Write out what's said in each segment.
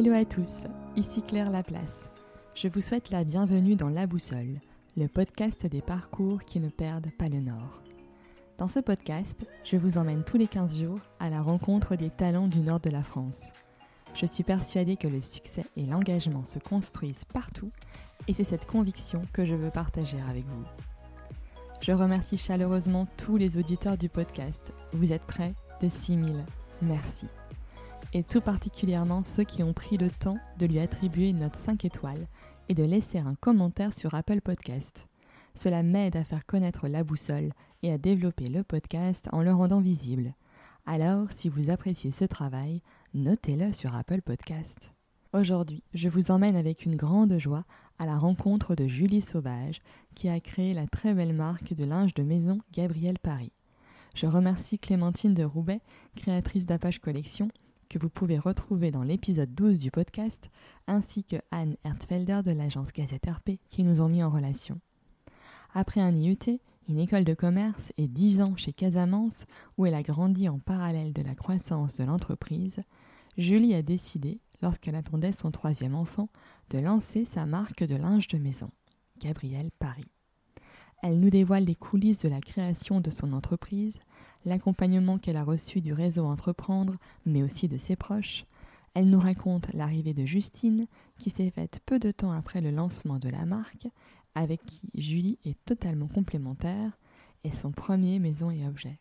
Hello à tous, ici Claire Laplace. Je vous souhaite la bienvenue dans La Boussole, le podcast des parcours qui ne perdent pas le nord. Dans ce podcast, je vous emmène tous les 15 jours à la rencontre des talents du nord de la France. Je suis persuadée que le succès et l'engagement se construisent partout et c'est cette conviction que je veux partager avec vous. Je remercie chaleureusement tous les auditeurs du podcast. Vous êtes prêts? De 6000. Merci. Et tout particulièrement ceux qui ont pris le temps de lui attribuer une note 5 étoiles et de laisser un commentaire sur Apple Podcast. Cela m'aide à faire connaître la boussole et à développer le podcast en le rendant visible. Alors, si vous appréciez ce travail, notez-le sur Apple Podcast. Aujourd'hui, je vous emmène avec une grande joie à la rencontre de Julie Sauvage, qui a créé la très belle marque de linge de maison Gabriel Paris. Je remercie Clémentine de Roubaix, créatrice d'Apache Collection, que vous pouvez retrouver dans l'épisode 12 du podcast, ainsi que Anne Hertzfelder de l'agence Gazette RP qui nous ont mis en relation. Après un IUT, une école de commerce et 10 ans chez Casamance, où elle a grandi en parallèle de la croissance de l'entreprise, Julie a décidé, lorsqu'elle attendait son troisième enfant, de lancer sa marque de linge de maison, Gabrielle Paris. Elle nous dévoile les coulisses de la création de son entreprise, l'accompagnement qu'elle a reçu du réseau Entreprendre, mais aussi de ses proches. Elle nous raconte l'arrivée de Justine, qui s'est faite peu de temps après le lancement de la marque, avec qui Julie est totalement complémentaire, et son premier maison et objet.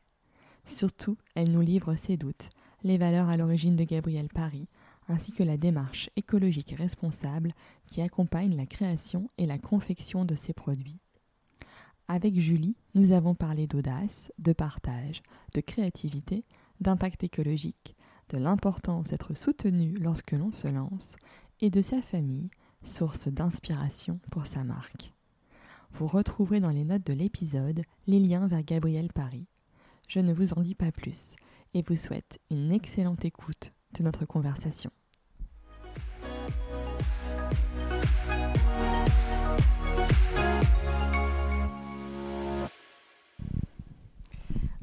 Surtout, elle nous livre ses doutes, les valeurs à l'origine de Gabrielle Paris, ainsi que la démarche écologique responsable qui accompagne la création et la confection de ces produits. Avec Julie, nous avons parlé d'audace, de partage, de créativité, d'impact écologique, de l'importance d'être soutenu lorsque l'on se lance et de sa famille, source d'inspiration pour sa marque. Vous retrouverez dans les notes de l'épisode les liens vers Gabriel Paris. Je ne vous en dis pas plus et vous souhaite une excellente écoute de notre conversation.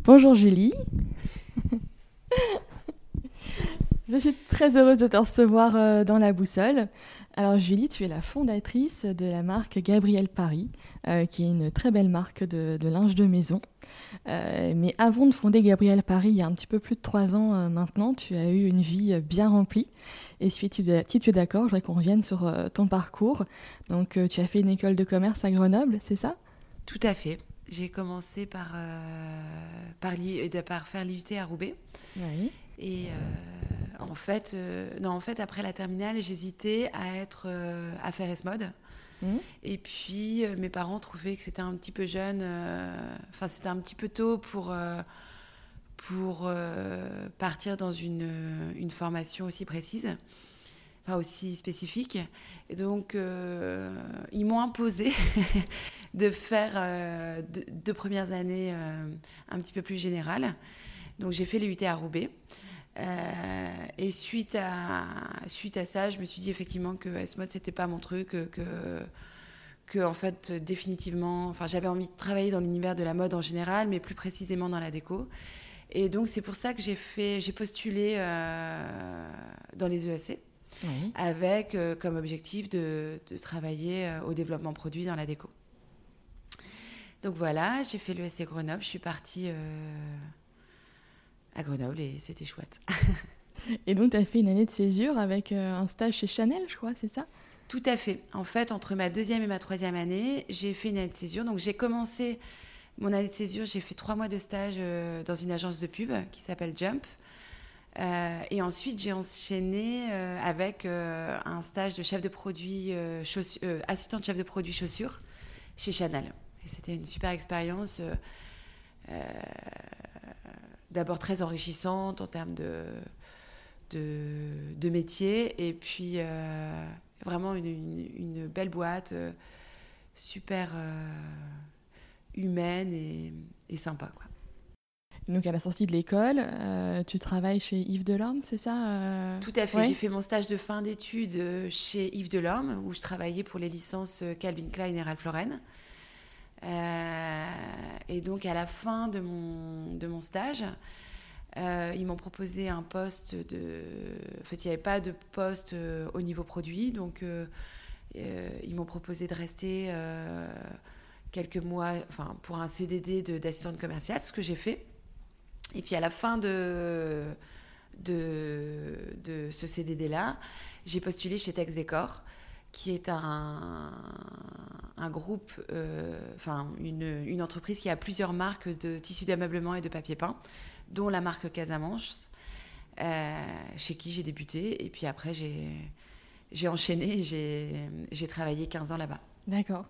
Bonjour Julie. Je suis très heureuse de te recevoir euh, dans la boussole. Alors Julie, tu es la fondatrice de la marque Gabriel Paris, euh, qui est une très belle marque de, linge de maison. Euh, mais avant de fonder Gabriel Paris, il y a un petit peu plus de trois ans maintenant, tu as eu une vie bien remplie. Et si tu, si tu es d'accord, je voudrais qu'on revienne sur ton parcours. Donc tu as fait une école de commerce à Grenoble, c'est ça? Tout à fait. J'ai commencé par, euh, par, par, faire l'IUT à Roubaix. Oui. Et euh, en, fait, euh, non, en fait, après la terminale, j'hésitais à, être, à faire S-Mode. Mmh. Et puis, mes parents trouvaient que c'était un petit peu jeune, enfin, c'était un petit peu tôt pour, pour partir dans une, une formation aussi précise pas aussi spécifique. Et donc, euh, ils m'ont imposé de faire euh, deux, premières années euh, un petit peu plus générales. Donc, j'ai fait l'UT à Roubaix. et suite à, suite à ça, je me suis dit effectivement que S-Mode, c'était pas mon truc, que, que en fait, définitivement, enfin, j'avais envie de travailler dans l'univers de la mode en général, mais plus précisément dans la déco. Et donc, c'est pour ça que j'ai fait, j'ai postulé dans les ESC avec euh, comme objectif de, travailler euh, au développement produit dans la déco. Donc voilà, j'ai fait l'ESC Grenoble, je suis partie euh, à Grenoble et c'était chouette. et donc tu as fait une année de césure avec un stage chez Chanel, je crois, c'est ça? Tout à fait. En fait, entre ma deuxième et ma troisième année, j'ai fait une année de césure. Donc j'ai commencé mon année de césure, j'ai fait trois mois de stage dans une agence de pub qui s'appelle Jump. Euh, et ensuite, j'ai enchaîné euh, avec euh, un stage de chef de produit, assistant de chef de produit chaussures chez Chanel. Et c'était une super expérience, d'abord très enrichissante en termes de, de, de métier, et puis vraiment une, une, belle boîte, super humaine et, et sympa. Quoi. Donc à la sortie de l'école, euh, tu travailles chez Yves Delorme, c'est ça euh Tout à fait. J'ai fait mon stage de fin d'études euh, chez Yves Delorme, où je travaillais pour les licences Calvin Klein et Ralph Lauren. Et donc à la fin de mon, de mon stage, ils m'ont proposé un poste de. En fait, il n'y avait pas de poste au niveau produit, donc ils m'ont proposé de rester quelques mois, enfin, pour un CDD d'assistante commerciale, ce que j'ai fait. Et puis à la fin de, de, de ce CDD-là, j'ai postulé chez Texecor, qui est un, un groupe, euh, enfin une, une, entreprise qui a plusieurs marques de tissus d'ameublement et de papier peint, dont la marque Casamanche, euh, chez qui j'ai débuté. Et puis après, j'ai enchaîné, j'ai travaillé 15 ans là-bas. D'accord.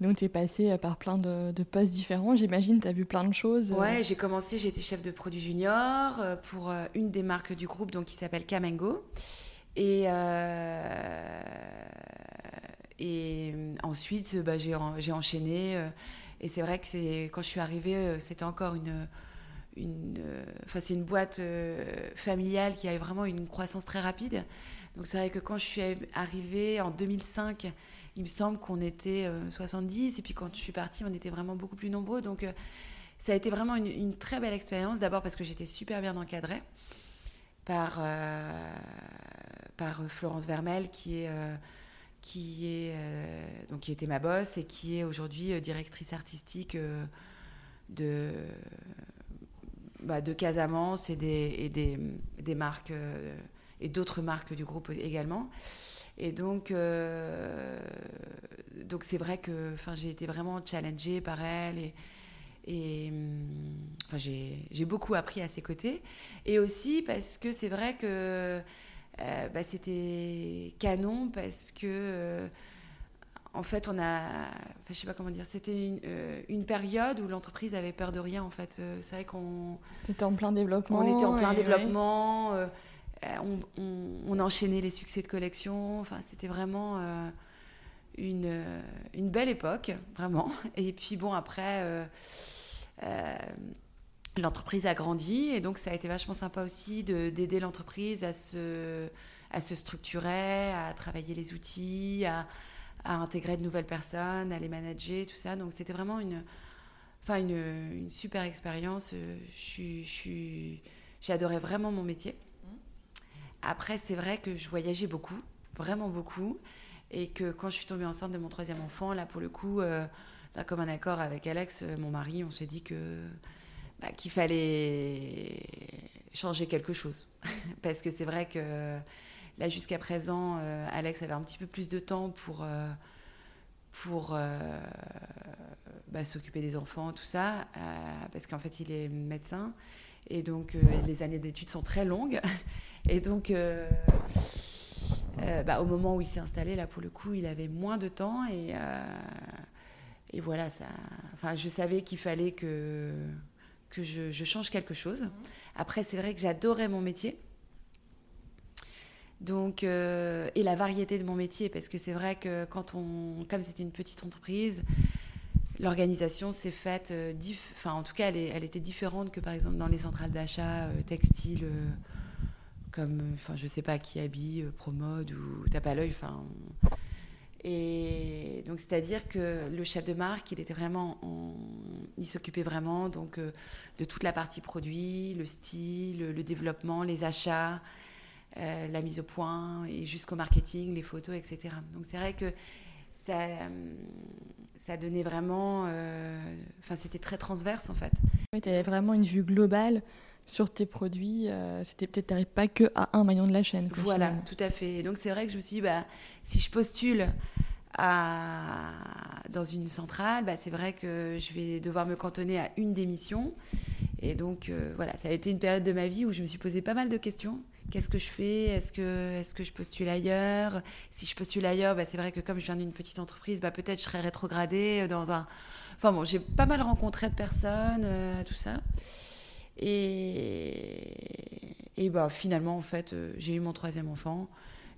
Donc, tu es passé par plein de, de postes différents, j'imagine, tu as vu plein de choses. Ouais, j'ai commencé, j'étais chef de produit junior euh, pour une des marques du groupe donc, qui s'appelle Kamengo. Et, euh, et ensuite, bah, j'ai enchaîné. Euh, et c'est vrai que quand je suis arrivée, euh, c'était encore une. une c'est une boîte familiale qui a vraiment une croissance très rapide. Donc c'est vrai que quand je suis arrivée en 2005, il me semble qu'on était 70. Et puis quand je suis partie, on était vraiment beaucoup plus nombreux. Donc ça a été vraiment une, très belle expérience. D'abord parce que j'étais super bien encadrée par par euh, Florence Vermel, qui est, euh, qui, est, euh, donc, qui était ma boss et qui est aujourd'hui directrice artistique de, bah, de Casamance et des, et des, des marques et d'autres marques du groupe également. Et donc, donc c'est vrai que j'ai été vraiment challengée par elle et, et enfin, j'ai beaucoup appris à ses côtés. Et aussi parce que c'est vrai que euh, bah, c'était canon parce que euh, en fait, on a, je sais pas comment dire, c'était une, euh, une, période où l'entreprise avait peur de rien. En fait, c'est vrai qu'on. était en plein développement. On était en plein développement. on, on, enchaînait les succès de collection. Enfin, c'était vraiment une, une belle époque, vraiment. Et puis bon, après l'entreprise a grandi et donc ça a été vachement sympa aussi d'aider l'entreprise à se, à se structurer, à travailler les outils, à, intégrer de nouvelles personnes, à les manager, tout ça. Donc c'était vraiment une, enfin une, super expérience. J'ai adoré vraiment mon métier. Après, c'est vrai que je voyageais beaucoup, vraiment beaucoup, et que quand je suis tombée enceinte de mon troisième enfant, là pour le coup, euh, d'un commun accord avec Alex, mon mari, on s'est dit que bah, qu'il fallait changer quelque chose. Parce que c'est vrai que là, jusqu'à présent, euh, Alex avait un petit peu plus de temps pour, euh, pour euh, bah, s'occuper des enfants, tout ça, parce qu'en fait, il est médecin. Et donc, les années d'études sont très longues. Et donc, bah, au moment où il s'est installé, là, pour le coup, il avait moins de temps. Et, et voilà, ça, enfin, je savais qu'il fallait que que je, change quelque chose. Après, c'est vrai que j'adorais mon métier. Donc, euh, et la variété de mon métier, parce que c'est vrai que quand on, comme c'était une petite entreprise, l'organisation s'est faite, euh, enfin en tout cas, elle, elle, était différente que par exemple dans les centrales d'achat euh, textiles, comme, enfin je sais pas qui habille, Promode ou Tape à l'œil, enfin et donc, c'est-à-dire que le chef de marque, il était vraiment, il s'occupait vraiment donc euh, de toute la partie produit, le style, le développement, les achats, euh, la mise au point et jusqu'au marketing, les photos, etc. Donc, c'est vrai que ça, ça donnait vraiment, euh, enfin, c'était très transverse en fait. Oui, tu avais vraiment une vue globale sur tes produits, euh, c'était peut-être pas que à un maillon de la chaîne. voilà, tout à fait. donc c'est vrai que je me suis dit, bah, si je postule à... dans une centrale, bah, c'est vrai que je vais devoir me cantonner à une démission. Et donc euh, voilà, ça a été une période de ma vie où je me suis posé pas mal de questions. Qu'est-ce que je fais? Est-ce que, est que je postule ailleurs? Si je postule ailleurs, bah, c'est vrai que comme je viens d'une petite entreprise, bah, peut-être je serais rétrogradée dans un... Enfin bon, j'ai pas mal rencontré de personnes, euh, tout ça. Et, et bah, finalement, en fait, euh, j'ai eu mon troisième enfant.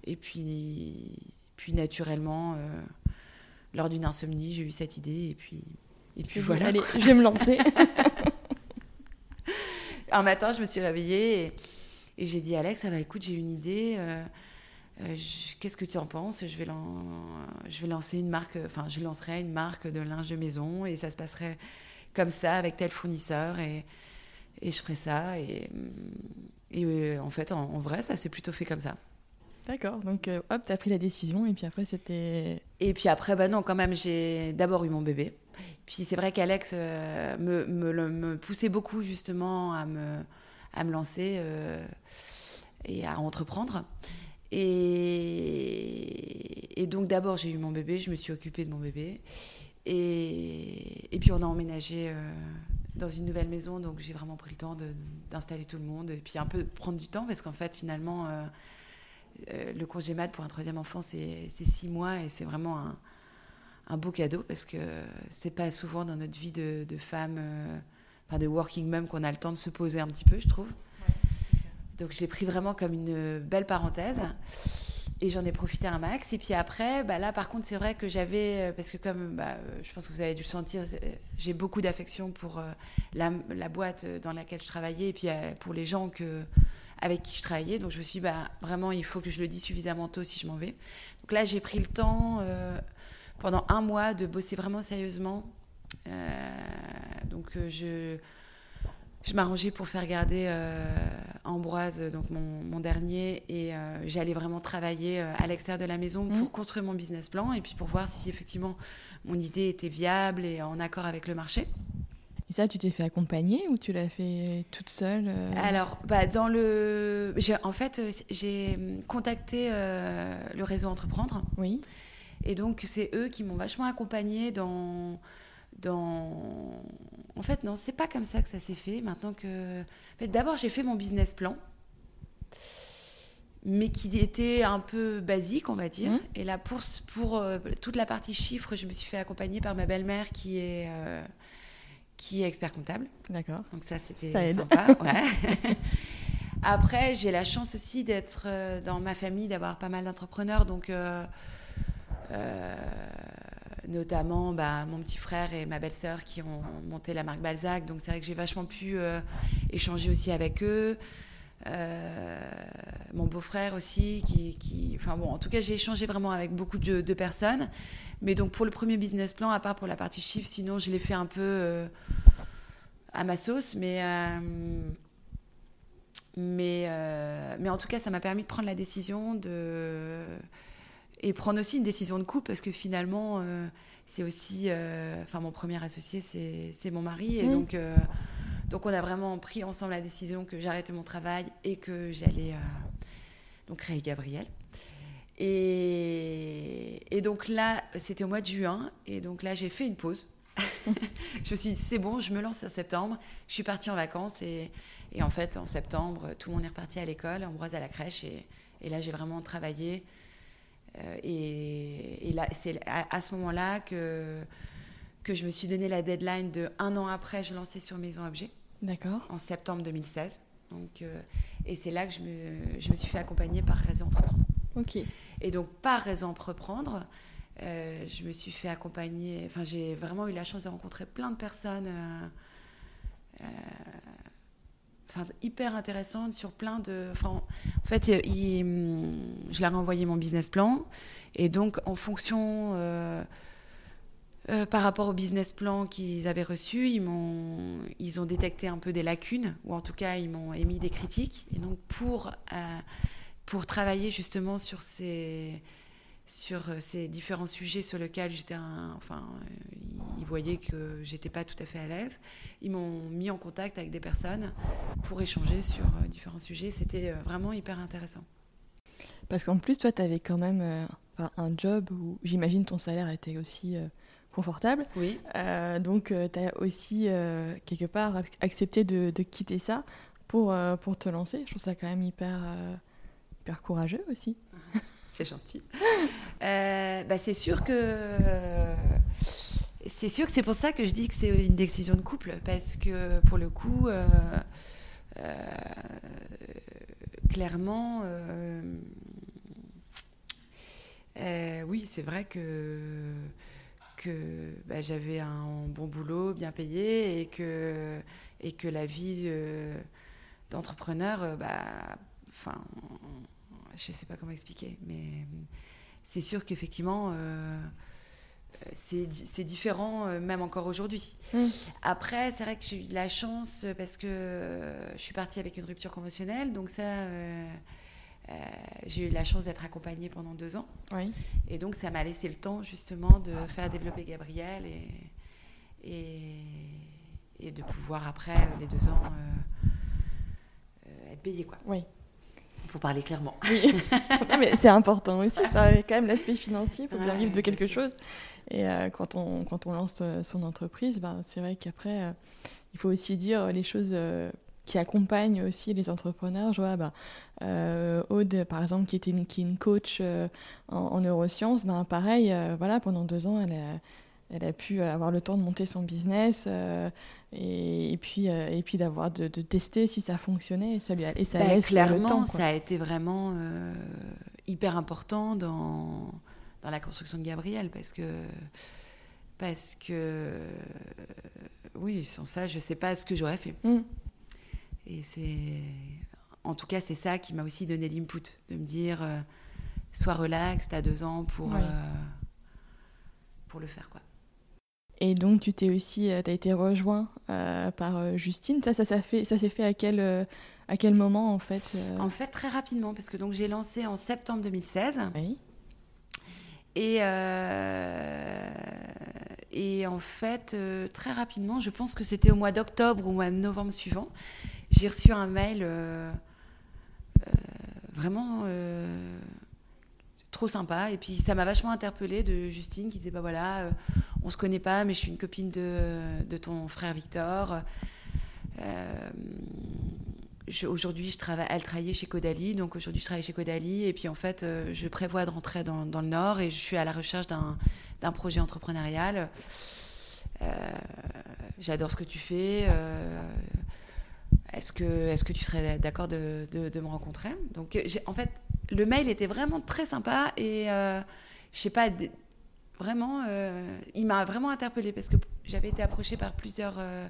Et puis, puis naturellement, euh, lors d'une insomnie, j'ai eu cette idée. Et puis, et puis voilà. Allez, je vais me lancer. Un matin, je me suis réveillée et, et j'ai dit Alex, ah bah, écoute, j'ai une idée. Euh, qu'est-ce que tu en penses? Je vais, je vais lancer une marque, enfin, je lancerai une marque de linge de maison et ça se passerait comme ça avec tel fournisseur. Et, et je ferai ça. Et, et en fait, en, vrai, ça s'est plutôt fait comme ça. D'accord, donc hop, tu as pris la décision et puis après c'était... Et puis après, bah non, quand même, j'ai d'abord eu mon bébé. Puis c'est vrai qu'Alex me, me, me, poussait beaucoup justement à me, à me lancer et à entreprendre. Et, donc d'abord j'ai eu mon bébé, je me suis occupée de mon bébé. Et, puis on a emménagé euh, dans une nouvelle maison, donc j'ai vraiment pris le temps d'installer tout le monde et puis un peu prendre du temps parce qu'en fait finalement euh, euh, le congé mat pour un troisième enfant c'est six mois et c'est vraiment un, beau cadeau parce que c'est pas souvent dans notre vie de, de femme, enfin de working mom qu'on a le temps de se poser un petit peu, je trouve. Donc je l'ai pris vraiment comme une belle parenthèse. Et j'en ai profité un max. Et puis après, bah là, par contre, c'est vrai que j'avais, euh, parce que comme bah, euh, je pense que vous avez dû le sentir, j'ai beaucoup d'affection pour euh, la, boîte dans laquelle je travaillais et puis pour les gens que, avec qui je travaillais. Donc je me suis dit, bah, vraiment, il faut que je le dise suffisamment tôt si je m'en vais. Donc là, j'ai pris le temps pendant un mois de bosser vraiment sérieusement. donc je je m'arrangeais pour faire garder euh, Ambroise, donc mon, dernier, et euh, j'allais vraiment travailler euh, à l'extérieur de la maison pour mmh. construire mon business plan et puis pour voir si effectivement mon idée était viable et en accord avec le marché. Et ça, tu t'es fait accompagner ou tu l'as fait toute seule Alors, bah, dans le, en fait, j'ai contacté le réseau Entreprendre. Oui. Et donc, c'est eux qui m'ont vachement accompagnée dans dans en fait, non, c'est pas comme ça que ça s'est fait. Maintenant que. En fait, D'abord, j'ai fait mon business plan, mais qui était un peu basique, on va dire. Mmh. Et là, pour, pour euh, toute la partie chiffres, je me suis fait accompagner par ma belle-mère qui est. Euh, qui est expert comptable. D'accord. Donc ça, c'était sympa. Ouais. Après, j'ai la chance aussi d'être euh, dans ma famille, d'avoir pas mal d'entrepreneurs. Donc, notamment bah, mon petit frère et ma belle-sœur qui ont monté la marque Balzac. Donc c'est vrai que j'ai vachement pu euh, échanger aussi avec eux. Euh, mon beau-frère aussi, qui, Enfin bon, en tout cas, j'ai échangé vraiment avec beaucoup de, personnes. Mais donc pour le premier business plan, à part pour la partie chiffre, sinon je l'ai fait un peu euh, à ma sauce. Mais, mais, mais en tout cas, ça m'a permis de prendre la décision de et prendre aussi une décision de couple parce que finalement euh, c'est aussi euh, enfin mon premier associé c'est mon mari et mmh. donc euh, donc on a vraiment pris ensemble la décision que j'arrêtais mon travail et que j'allais donc créer Gabriel et, et donc là c'était au mois de juin et donc là j'ai fait une pause je me suis dit c'est bon je me lance en septembre je suis partie en vacances et, et en fait en septembre tout le monde est reparti à l'école Ambroise à la crèche et, et là j'ai vraiment travaillé euh, et, là, c'est à, ce moment-là que, que je me suis donné la deadline de un an après, je lançais sur Maison Objet. D'accord. En septembre 2016. Donc, euh, et c'est là que je me, je me, suis fait accompagner par Réseau Entreprendre. Ok. Et donc, par Réseau Entreprendre, euh, je me suis fait accompagner. Enfin, j'ai vraiment eu la chance de rencontrer plein de personnes hyper intéressante sur plein de. En fait, je leur ai envoyé mon business plan. Et donc, en fonction. Euh, euh, par rapport au business plan qu'ils avaient reçu, ils, m'ont, ils ont détecté un peu des lacunes, ou en tout cas, ils m'ont émis des critiques. Et donc, pour, euh, pour travailler justement sur ces, sur euh, ces différents sujets sur lesquels j'étais enfin ils voyaient que j'étais pas tout à fait à l'aise. Ils m'ont mis en contact avec des personnes pour échanger sur euh, différents sujets. C'était euh, vraiment hyper intéressant. Parce qu'en plus toi tu avais quand même un job où j'imagine ton salaire était aussi confortable. Oui. Donc tu as aussi quelque part accepté de, de quitter ça pour, pour te lancer. Je trouve ça quand même hyper hyper courageux aussi c'est gentil. Euh, bah, c'est sûr que c'est sûr que c'est pour ça que je dis que c'est une décision de couple parce que pour le coup, euh, euh, clairement, oui, c'est vrai que que bah, j'avais un bon boulot, bien payé, et que et que la vie d'entrepreneur, bah, enfin je ne sais pas comment expliquer, mais c'est sûr qu'effectivement, euh, c'est différent même encore aujourd'hui. Mm. Après, c'est vrai que j'ai eu de la chance parce que je suis partie avec une rupture conventionnelle, donc ça, j'ai eu la chance d'être accompagnée pendant deux ans. Oui. Et donc ça m'a laissé le temps justement de faire développer Gabriel et, et, et de pouvoir après les deux ans être payée. Quoi. Oui pour parler clairement. Oui, mais c'est important aussi, c'est quand même l'aspect financier, il faut bien vivre de quelque chose. Et euh, quand, on, quand on lance euh, son entreprise, ben, c'est vrai qu'après, euh, il faut aussi dire les choses qui accompagnent aussi les entrepreneurs. Je vois, ben, Aude, par exemple, qui, était une, qui est une coach en, neurosciences, ben, pareil, voilà, pendant deux ans, elle a elle a pu avoir le temps de monter son business euh, et, puis euh, et puis d'avoir de, tester si ça fonctionnait et ça lui et ça bah, laisse clairement le temps, ça a été vraiment euh, hyper important dans dans la construction de Gabriel parce que parce que oui sans ça je sais pas ce que j'aurais fait. Mm. et c'est en tout cas c'est ça qui m'a aussi donné l'input de me dire sois relax t'as deux ans pour pour le faire quoi et donc, tu t'es aussi, euh, as été rejoint euh, par euh, Justine. Ça, ça, ça, fait, ça s'est fait à quel, à quel moment, en fait En fait, très rapidement, parce que donc j'ai lancé en septembre 2016. Oui. Et, et en fait, très rapidement, je pense que c'était au mois d'octobre ou même novembre suivant, j'ai reçu un mail vraiment trop sympa. Et puis ça m'a vachement interpellée de Justine qui disait bah voilà, on se connaît pas, mais je suis une copine de, ton frère Victor. Euh, aujourd'hui, je travaille, elle travaillait chez Caudalie, donc aujourd'hui je travaille chez Caudalie, et puis en fait, euh, je prévois de rentrer dans, le Nord et je suis à la recherche d'un projet entrepreneurial. Euh, j'adore ce que tu fais. est-ce que, est que tu serais d'accord de, me rencontrer? Donc, en fait, le mail était vraiment très sympa et je sais pas, vraiment, euh, il m'a vraiment interpellée parce que j'avais été approchée par plusieurs euh,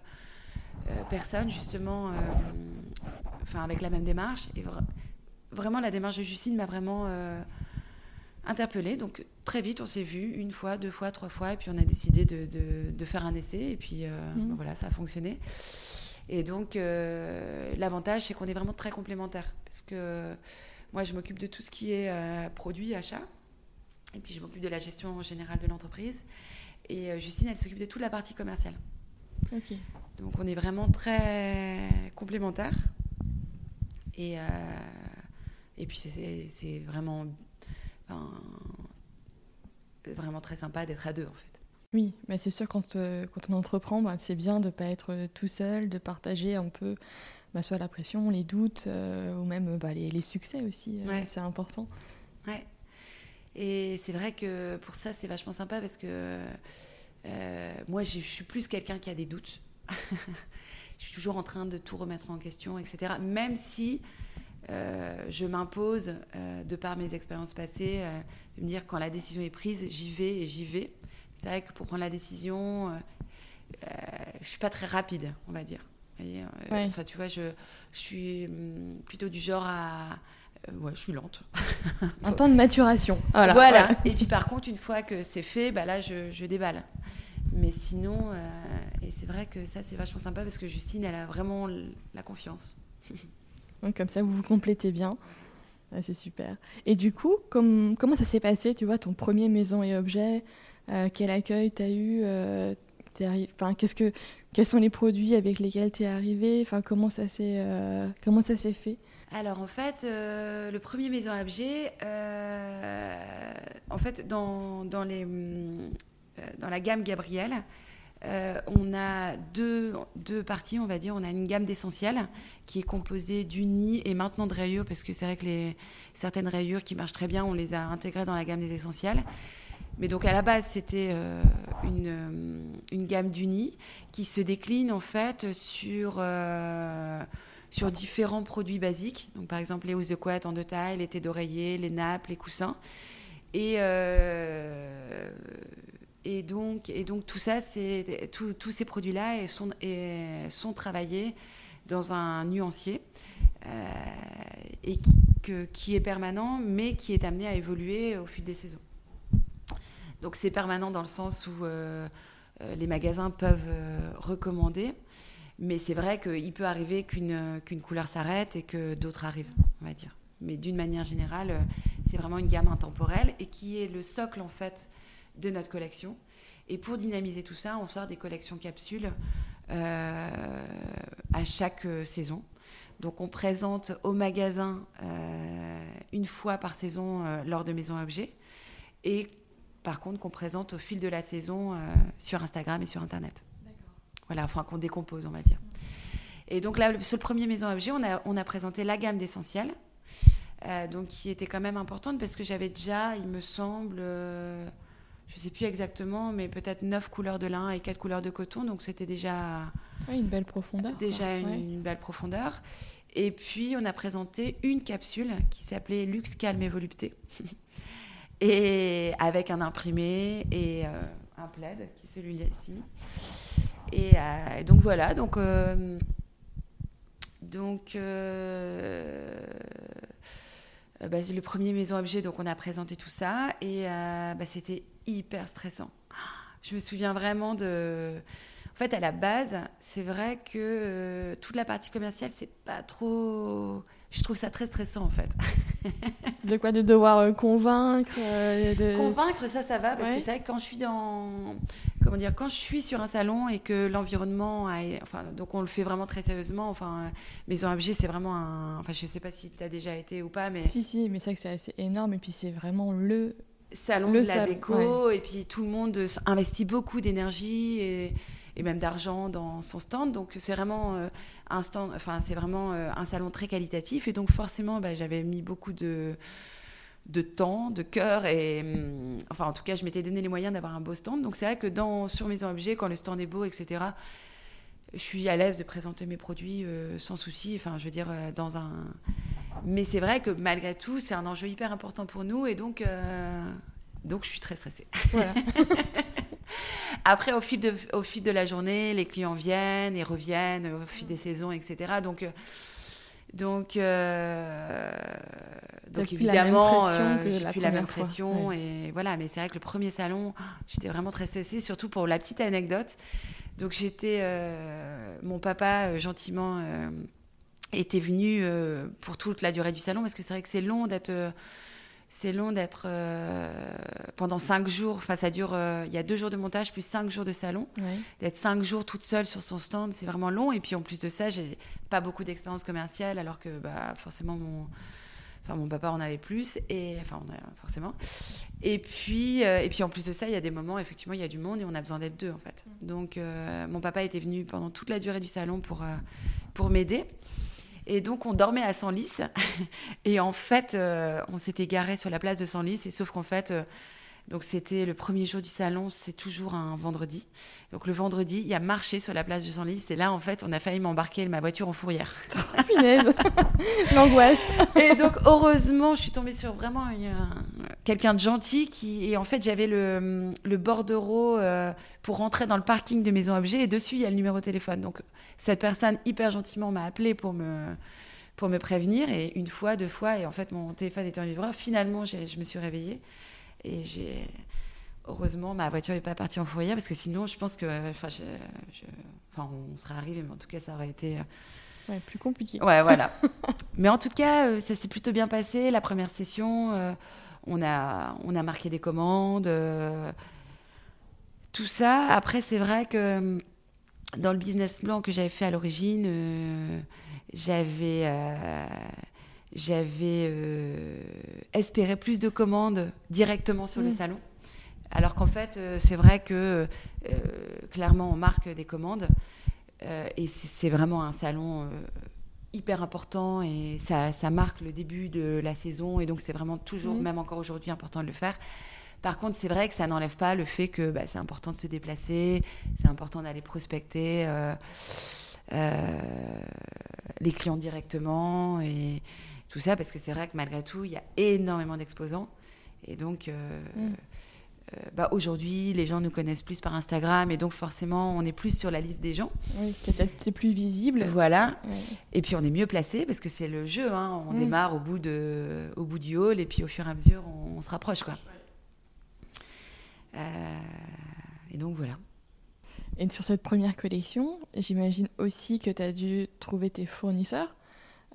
euh, personnes, justement, enfin, avec la même démarche. Et vraiment, la démarche de Justine m'a vraiment interpellée. Donc, très vite, on s'est vu une fois, deux fois, trois fois, et puis on a décidé de, de, faire un essai, et puis mmh. voilà, ça a fonctionné. Et donc, l'avantage, c'est qu'on est vraiment très complémentaires. Parce que moi, je m'occupe de tout ce qui est produit, achat. Et puis je m'occupe de la gestion générale de l'entreprise. Et euh, Justine, elle s'occupe de toute la partie commerciale. Donc on est vraiment très complémentaires. Et, euh, et puis c'est vraiment, vraiment très sympa d'être à deux en fait. Oui, mais c'est sûr quand, euh, quand on entreprend, bah, c'est bien de ne pas être tout seul, de partager un peu bah, soit la pression, les doutes ou même bah, les, les, succès aussi. C'est important. Ouais. Et c'est vrai que pour ça, c'est vachement sympa parce que euh, moi, je suis plus quelqu'un qui a des doutes. je suis toujours en train de tout remettre en question, etc. Même si euh, je m'impose, euh, de par mes expériences passées, de me dire quand la décision est prise, j'y vais et j'y vais. C'est vrai que pour prendre la décision, je suis pas très rapide, on va dire. Enfin, tu vois, je, je suis hum, plutôt du genre à euh, ouais, je suis lente. Un temps de maturation. Voilà. Et puis par contre, une fois que c'est fait, bah là, je, je déballe. Mais sinon, euh, et c'est vrai que ça, c'est vachement sympa parce que Justine, elle a vraiment la confiance. Donc comme ça, vous vous complétez bien. c'est super. Et du coup, comme, comment ça s'est passé, tu vois, ton premier maison et objet euh, Quel accueil tu qu'est-ce que, Quels sont les produits avec lesquels tu es arrivé enfin, comment, ça s'est, ça s'est fait? Alors en fait, euh, le premier Maison Objet, euh, en fait, dans, dans, les, euh, dans la gamme Gabriel, on a deux, deux, parties, on va dire. On a une gamme d'essentiels qui est composée d'unis et maintenant de rayures, parce que c'est vrai que les, certaines rayures qui marchent très bien, on les a intégrées dans la gamme des essentiels. Mais donc à la base, c'était une, une, gamme d'unis qui se décline en fait sur sur différents produits basiques. Donc, par exemple, les housses de couette en deux tailles, les thés d'oreiller, les nappes, les coussins. Et, euh, et, donc, et donc, tout ça, c'est, tous ces produits-là sont, sont travaillés dans un nuancier euh, et qui, qui est permanent, mais qui est amené à évoluer au fil des saisons. Donc c'est permanent dans le sens où les magasins peuvent recommander. Mais c'est vrai qu'il peut arriver qu'une qu'une couleur s'arrête et que d'autres arrivent, on va dire. Mais d'une manière générale, c'est vraiment une gamme intemporelle et qui est le socle en fait de notre collection. Et pour dynamiser tout ça, on sort des collections capsules euh, à chaque euh, saison. Donc on présente au magasin euh, une fois par saison lors de Maison Objet et par contre qu'on présente au fil de la saison sur Instagram et sur Internet. Voilà, enfin qu'on décompose, on va dire. Et donc là, sur le premier Maison Objet, on a, on a présenté la gamme d'essentiels, donc qui était quand même importante parce que j'avais déjà, il me semble, je ne sais plus exactement, mais peut-être neuf couleurs de lin et quatre couleurs de coton. Donc c'était déjà. une belle profondeur. Déjà une, belle profondeur. Et puis on a présenté une capsule qui s'appelait Luxe, Calme et Volupté. Et avec un imprimé et euh, un plaid, qui est celui-ci. Et, euh, donc voilà, donc. Euh, donc. Bah, le premier maison objet, donc on a présenté tout ça et bah, c'était hyper stressant. Je me souviens vraiment de. En fait, à la base, c'est vrai que toute la partie commerciale, c'est pas trop. Je trouve ça très stressant, en fait. de quoi De devoir euh, convaincre euh, de... Convaincre, ça, ça va, parce que c'est vrai que quand je suis dans. Comment dire Quand je suis sur un salon et que l'environnement. A... Enfin, donc on le fait vraiment très sérieusement. Enfin, Maison Objet, c'est vraiment un. Enfin, je sais pas si tu as déjà été ou pas, mais. Si, si, mais c'est vrai que c'est assez énorme et puis c'est vraiment le salon de la déco et puis tout le monde investit beaucoup d'énergie et, même d'argent dans son stand. Donc c'est vraiment euh, un stand enfin c'est vraiment euh, un salon très qualitatif. Et donc forcément bah, j'avais mis beaucoup de de temps, de cœur et hum, enfin en tout cas je m'étais donné les moyens d'avoir un beau stand. Donc c'est vrai que dans sur Maison Objet quand le stand est beau etc je suis à l'aise de présenter mes produits euh, sans souci. Enfin je veux dire dans un mais c'est vrai que malgré tout, c'est un enjeu hyper important pour nous. Et donc, donc je suis très stressée. Après, au fil, de, au fil de la journée, les clients viennent et reviennent au fil des saisons, etc. Donc, euh, donc, euh, donc évidemment, j'ai plus la même pression. Et voilà, mais c'est vrai que le premier salon, j'étais vraiment très stressée, surtout pour la petite anecdote. Donc, j'étais. mon papa, gentiment était venu euh, pour toute la durée du salon parce que c'est vrai que c'est long d'être euh, c'est long d'être euh, pendant cinq jours enfin ça dure il y a deux jours de montage plus cinq jours de salon d'être cinq jours toute seule sur son stand c'est vraiment long et puis en plus de ça j'ai pas beaucoup d'expérience commerciale alors que bah, forcément mon Enfin, mon papa en avait plus, et enfin, forcément. Et puis, et puis en plus de ça, il y a des moments, effectivement, il y a du monde et on a besoin d'être deux, en fait. Mm. Donc, mon papa était venu pendant toute la durée du salon pour, pour m'aider. Et donc, on dormait à Senlis. et en fait, euh, on s'était garé sur la place de Senlis. Et sauf qu'en fait, euh, donc c'était le premier jour du salon, c'est toujours un vendredi. Donc le vendredi, il y a marché sur la place de Senlis. Et là, en fait, on a failli m'embarquer ma voiture en fourrière. Punaise L'angoisse Et donc, heureusement, je suis tombée sur vraiment quelqu'un de gentil. Qui, et en fait, j'avais le, le bordereau euh, pour rentrer dans le parking de Maison Objet. Et dessus, il y a le numéro de téléphone. Donc, cette personne, hyper gentiment, m'a appelé pour me pour me prévenir et une fois, deux fois et en fait mon téléphone était en vibreur. Finalement, je me suis réveillée et j'ai heureusement ma voiture n'est pas partie en fourrière parce que sinon je pense que enfin, enfin on serait arrivé mais en tout cas ça aurait été euh, ouais, plus compliqué. Ouais voilà. Mais en tout cas euh, ça s'est plutôt bien passé. La première session euh, on a on a marqué des commandes tout ça. Après c'est vrai que dans le business plan que j'avais fait à l'origine j'avais j'avais euh, espéré plus de commandes directement sur le mm. salon. Alors qu'en fait, euh, c'est vrai que euh, clairement, on marque des commandes. et c'est vraiment un salon hyper important et ça, ça, marque le début de la saison. Et donc, c'est vraiment toujours, mm. même encore aujourd'hui, important de le faire. Par contre, c'est vrai que ça n'enlève pas le fait que bah, c'est important de se déplacer, c'est important d'aller prospecter les clients directement. Et, tout ça, parce que c'est vrai que malgré tout, il y a énormément d'exposants. Et donc, euh, mm. euh, bah, aujourd'hui, les gens nous connaissent plus par Instagram, et donc forcément, on est plus sur la liste des gens. Oui, peut-être plus visible. Voilà. Et puis, on est mieux placé, parce que c'est le jeu. Hein. On mm. démarre au bout, de, au bout du hall, et puis au fur et à mesure, on, se rapproche. Quoi. et donc voilà. Et sur cette première collection, j'imagine aussi que tu as dû trouver tes fournisseurs.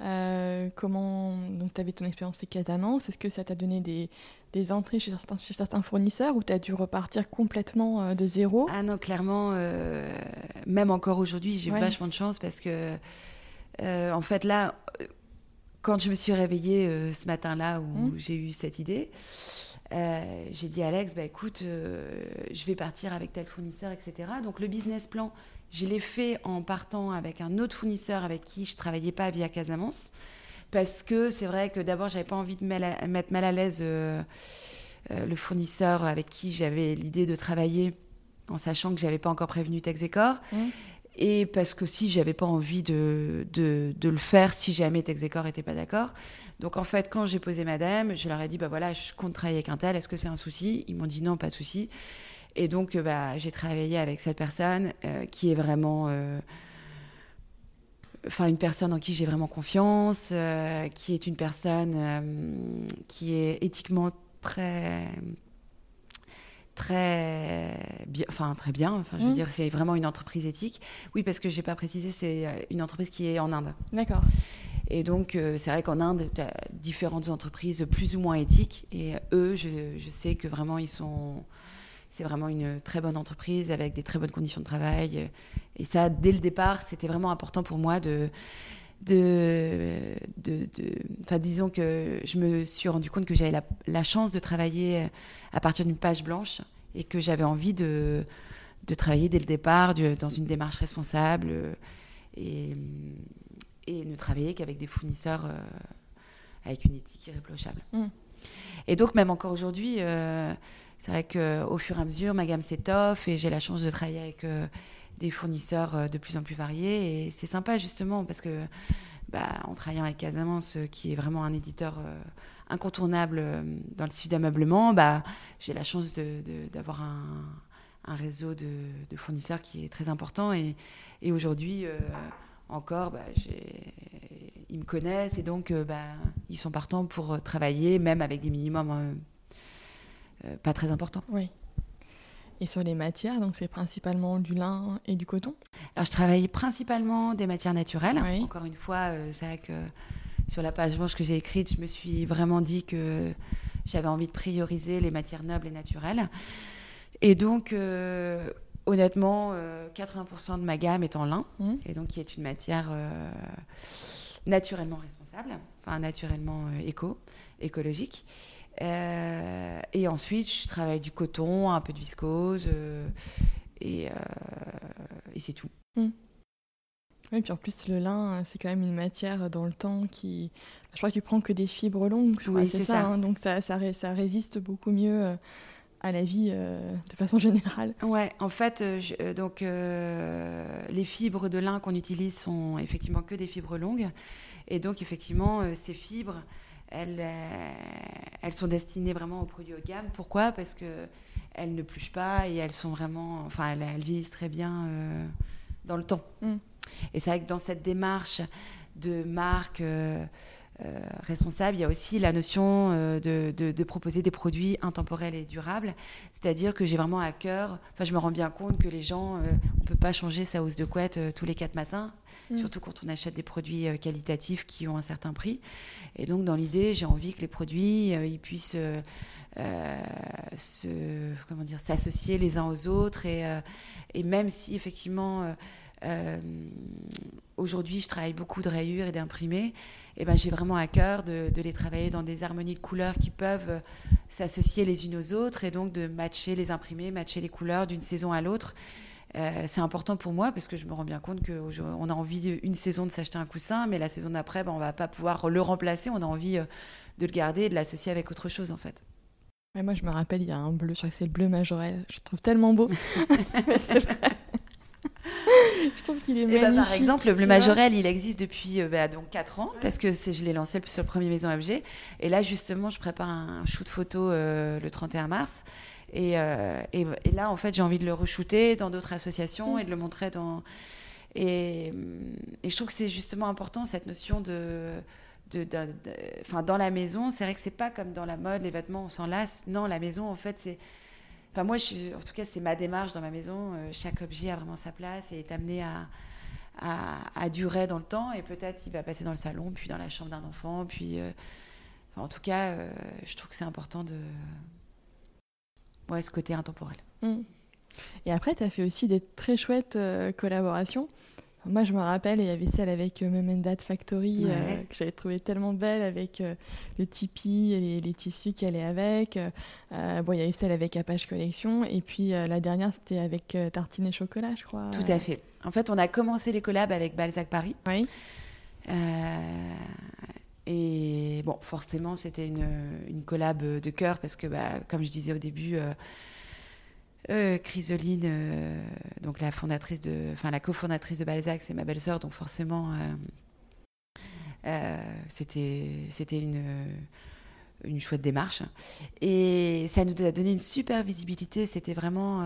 Euh, comment donc tu avais ton expérience chez Casamance Est-ce que ça t'a donné des, des entrées chez certains, chez certains, fournisseurs ou tu as dû repartir complètement euh, de zéro? Ah non, clairement, euh, même encore aujourd'hui, j'ai vachement de chance parce que, en fait, là, quand je me suis réveillée ce matin-là où mmh. j'ai eu cette idée, j'ai dit à Alex, bah, écoute, je vais partir avec tel fournisseur, etc. Donc le business plan, je l'ai fait en partant avec un autre fournisseur avec qui je travaillais pas via Casamance. Parce que c'est vrai que d'abord, j'avais pas envie de mettre mal à l'aise euh, euh, le fournisseur avec qui j'avais l'idée de travailler en sachant que j'avais pas encore prévenu Texecor. Mmh. Et parce que si j'avais pas envie de, de, de, le faire si jamais Texecor n'était pas d'accord. Donc en fait, quand j'ai posé madame, je leur ai dit bah voilà, je compte travailler avec un tel, est-ce que c'est un souci? Ils m'ont dit non, pas de souci. Et donc, euh, bah, j'ai travaillé avec cette personne euh, qui est vraiment. Euh, enfin, une personne en qui j'ai vraiment confiance, qui est une personne qui est éthiquement très très bien, enfin très bien. Enfin, je veux mmh. dire, c'est vraiment une entreprise éthique. Oui, parce que j'ai pas précisé, c'est une entreprise qui est en Inde. D'accord. Et donc, c'est vrai qu'en Inde, tu as différentes entreprises plus ou moins éthiques. Et eux, je, je sais que vraiment, ils sont c'est vraiment une très bonne entreprise avec des très bonnes conditions de travail. Et ça, dès le départ, c'était vraiment important pour moi de. de, de, enfin, disons que je me suis rendu compte que j'avais la, chance de travailler à partir d'une page blanche et que j'avais envie de, de travailler dès le départ dans une démarche responsable et, et ne travailler qu'avec des fournisseurs euh, avec une éthique irréprochable. Mm. Et donc, même encore aujourd'hui, euh, c'est vrai qu'au fur et à mesure, ma gamme s'étoffe et j'ai la chance de travailler avec euh, des fournisseurs euh, de plus en plus variés. Et c'est sympa justement parce que bah, en travaillant avec Casamance, euh, qui est vraiment un éditeur incontournable dans le tissu d'ameublement, bah, j'ai la chance d'avoir un, un, réseau de, fournisseurs qui est très important. Et, aujourd'hui, encore, bah, ils me connaissent et donc ils sont partants pour travailler, même avec des minimums euh, pas très important. Oui. Et sur les matières, donc c'est principalement du lin et du coton Alors je travaille principalement des matières naturelles. Encore une fois, euh, c'est vrai que sur la page blanche que j'ai écrite, je me suis vraiment dit que j'avais envie de prioriser les matières nobles et naturelles. Et donc, euh, honnêtement, 80% de ma gamme est en lin, mmh. et donc qui est une matière naturellement responsable, enfin naturellement éco, écologique. Euh, et ensuite, je travaille du coton, un peu de viscose, euh, et, euh, et c'est tout. Hmm. Oui, puis en plus, le lin, c'est quand même une matière dans le temps qui. Je crois qu'il prend que des fibres longues. Oui, c'est ça. Hein. donc ça, ça, ça, résiste beaucoup mieux à la vie de façon générale. Ouais, en fait, donc les fibres de lin qu'on utilise sont effectivement que des fibres longues. Et donc, effectivement, ces fibres elles, euh, elles sont destinées vraiment aux produits haut de gamme. Pourquoi? Parce que elles ne pluchent pas et elles sont vraiment, enfin, elles, vieillissent très bien euh, dans le temps. Mm. Et c'est vrai que dans cette démarche de marque euh, responsable, il y a aussi la notion de, de, proposer des produits intemporels et durables. C'est-à-dire que j'ai vraiment à cœur, enfin, je me rends bien compte que les gens, on ne peut pas changer sa housse de couette tous les quatre matins. Mm. surtout quand on achète des produits euh, qualitatifs qui ont un certain prix. Et donc, dans l'idée, j'ai envie que les produits euh, ils puissent euh, se, comment dire, s'associer les uns aux autres. Et, et même si, effectivement, aujourd'hui, je travaille beaucoup de rayures et d'imprimés, et ben, j'ai vraiment à cœur de, de, les travailler dans des harmonies de couleurs qui peuvent s'associer les unes aux autres et donc de matcher les imprimés, matcher les couleurs d'une saison à l'autre. Euh, c'est important pour moi parce que je me rends bien compte qu'on a envie une saison de s'acheter un coussin, mais la saison d'après, ben, on va pas pouvoir le remplacer. On a envie euh, de le garder et de l'associer avec autre chose en fait. moi, je me rappelle, il y a un bleu, je crois que c'est le bleu majorel. Je trouve tellement beau. je trouve qu'il est magnifique. Eh ben, par exemple, le majorel, il existe depuis euh, bah, donc 4 ans, parce que je l'ai lancé sur le premier Maison Objet. Et là, justement, je prépare un shoot photo le 31 mars. Euh, et, et, là, en fait, j'ai envie de le re-shooter dans d'autres associations mm. et de le montrer dans. Et, et je trouve que c'est justement important cette notion de. De, enfin, dans la maison, c'est vrai que c'est pas comme dans la mode, les vêtements, on s'en lasse. Non, la maison, en fait, c'est. Enfin, moi, en tout cas, c'est ma démarche dans ma maison. chaque objet a vraiment sa place et est amené à, à, durer dans le temps. Et peut-être il va passer dans le salon, puis dans la chambre d'un enfant. Puis, en tout cas, je trouve que c'est important de. Ouais, ce côté intemporel. Mmh. Et après, tu as fait aussi des très chouettes collaborations. Moi, je me rappelle, il y avait celle avec euh, Mom Dad Factory euh, que j'avais trouvé tellement belle avec euh, le tipi et les, tissus qui allaient avec. bon, il y a eu celle avec Apache Collection. Et puis la dernière, c'était avec Tartine et Chocolat, je crois. Tout à fait. En fait, on a commencé les collabs avec Balzac Paris. Oui. et bon, forcément, c'était une, une collab de cœur parce que, bah, comme je disais au début, euh, Chrysoline, euh, donc la cofondatrice de Balzac, c'est ma belle-sœur, donc forcément, euh, c'était une une chouette démarche. Et ça nous a donné une super visibilité. C'était vraiment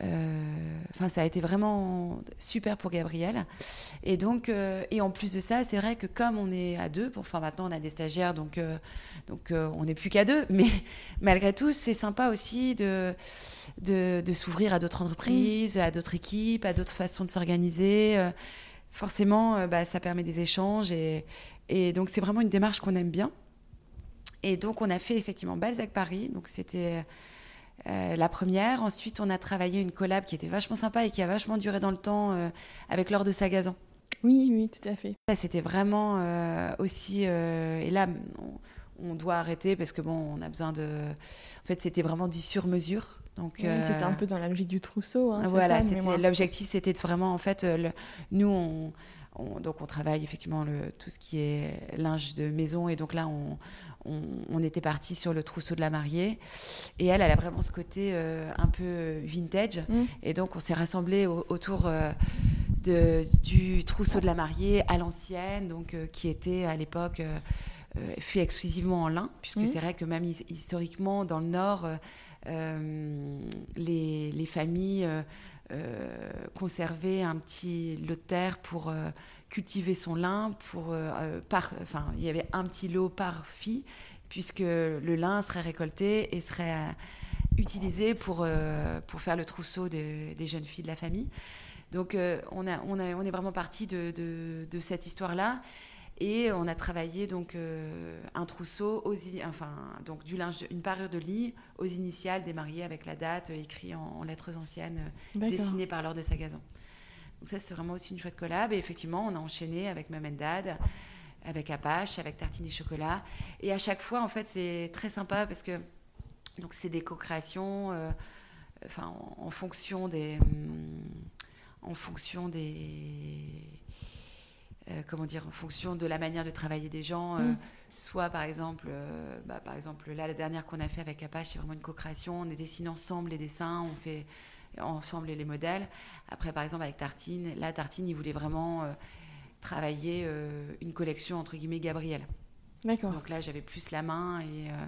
enfin, ça a été vraiment super pour Gabriel. Et donc, euh, et en plus de ça, c'est vrai que comme on est à deux, enfin maintenant on a des stagiaires, donc euh, donc on n'est plus qu'à deux. Mais malgré tout, c'est sympa aussi de de, s'ouvrir à d'autres entreprises, mm. à d'autres équipes, à d'autres façons de s'organiser. forcément, bah, ça permet des échanges et et donc c'est vraiment une démarche qu'on aime bien. Et donc on a fait effectivement Balzac Paris. Donc c'était euh, la première. Ensuite, on a travaillé une collab qui était vachement sympa et qui a vachement duré dans le temps euh, avec Laure de Sagazan. Oui, oui, tout à fait. C'était vraiment euh, aussi. et là, on, doit arrêter parce que bon, on a besoin de. En fait, c'était vraiment du sur-mesure. Donc, c'était un peu dans la logique du trousseau. Hein, voilà, l'objectif, c'était de vraiment, en fait, nous, on, donc on travaille effectivement le, tout ce qui est linge de maison et donc là on, on, était parti sur le trousseau de la mariée. Et elle, elle a vraiment ce côté euh, un peu vintage. Mm. Et donc, on s'est rassemblés autour euh, de, du trousseau de la mariée à l'ancienne, donc euh, qui était à l'époque fait exclusivement en lin, puisque mm. c'est vrai que même historiquement, dans le Nord, les, les, familles conservaient un petit lot de terre pour cultiver son lin pour euh, euh, par enfin il y avait un petit lot par fille puisque le lin serait récolté et serait euh, utilisé pour pour faire le trousseau des jeunes filles de la famille. Donc on a on a on est vraiment parti de, de, cette histoire là et on a travaillé donc un trousseau aux, enfin donc du linge une parure de lit aux initiales des mariés avec la date écrit en, lettres anciennes dessinées par Laure de Sagazan. Donc ça, c'est vraiment aussi une chouette collab. Et effectivement, on a enchaîné avec Mom Dad, avec Apache, avec Tartine et Chocolat. Et à chaque fois, en fait, c'est très sympa parce que donc c'est des co-créations euh, enfin, en, fonction des... en fonction des... Euh, comment dire En fonction de la manière de travailler des gens. Euh, mm. Soit par exemple, bah, par exemple là la dernière qu'on a fait avec Apache, c'est vraiment une co-création. On est dessiné ensemble les dessins, on fait ensemble les modèles. Après, par exemple, avec Tartine, là, Tartine, il voulait vraiment euh, travailler euh, une collection, entre guillemets, Gabriel. D'accord. Donc là, j'avais plus la main et, euh,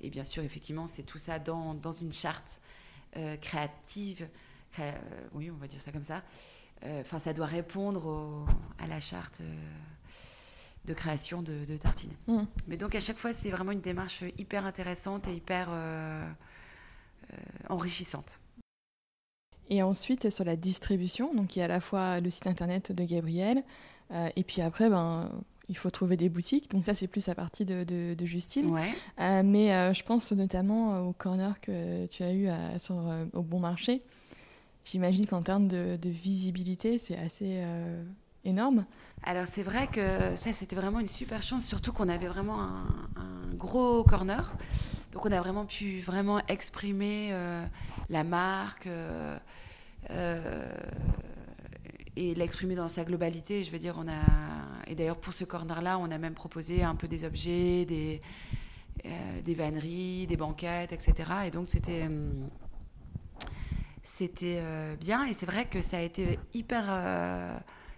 et bien sûr, effectivement, c'est tout ça dans, dans une charte créative. oui, on va dire ça comme ça. Enfin, ça doit répondre à la charte de création de, Tartine. Mmh. Mais donc à chaque fois, c'est vraiment une démarche hyper intéressante et hyper enrichissante. Et ensuite, sur la distribution, donc il y a à la fois le site internet de Gabriel, euh, et puis après, ben, il faut trouver des boutiques. Donc ça, c'est plus à partir de, de, Justine. Euh, mais euh, je pense notamment au corner que tu as eu sur, au Bon Marché. J'imagine qu'en termes de, visibilité, c'est assez énorme. Alors c'est vrai que ça, c'était vraiment une super chance, surtout qu'on avait vraiment un, gros corner. Donc on a vraiment pu vraiment exprimer la marque euh, euh, et l'exprimer dans sa globalité. Je veux dire, on a et d'ailleurs pour ce corner-là, on a même proposé un peu des objets, des euh, des vanneries, des banquettes, etc. Et donc c'était c'était bien et c'est vrai que ça a été hyper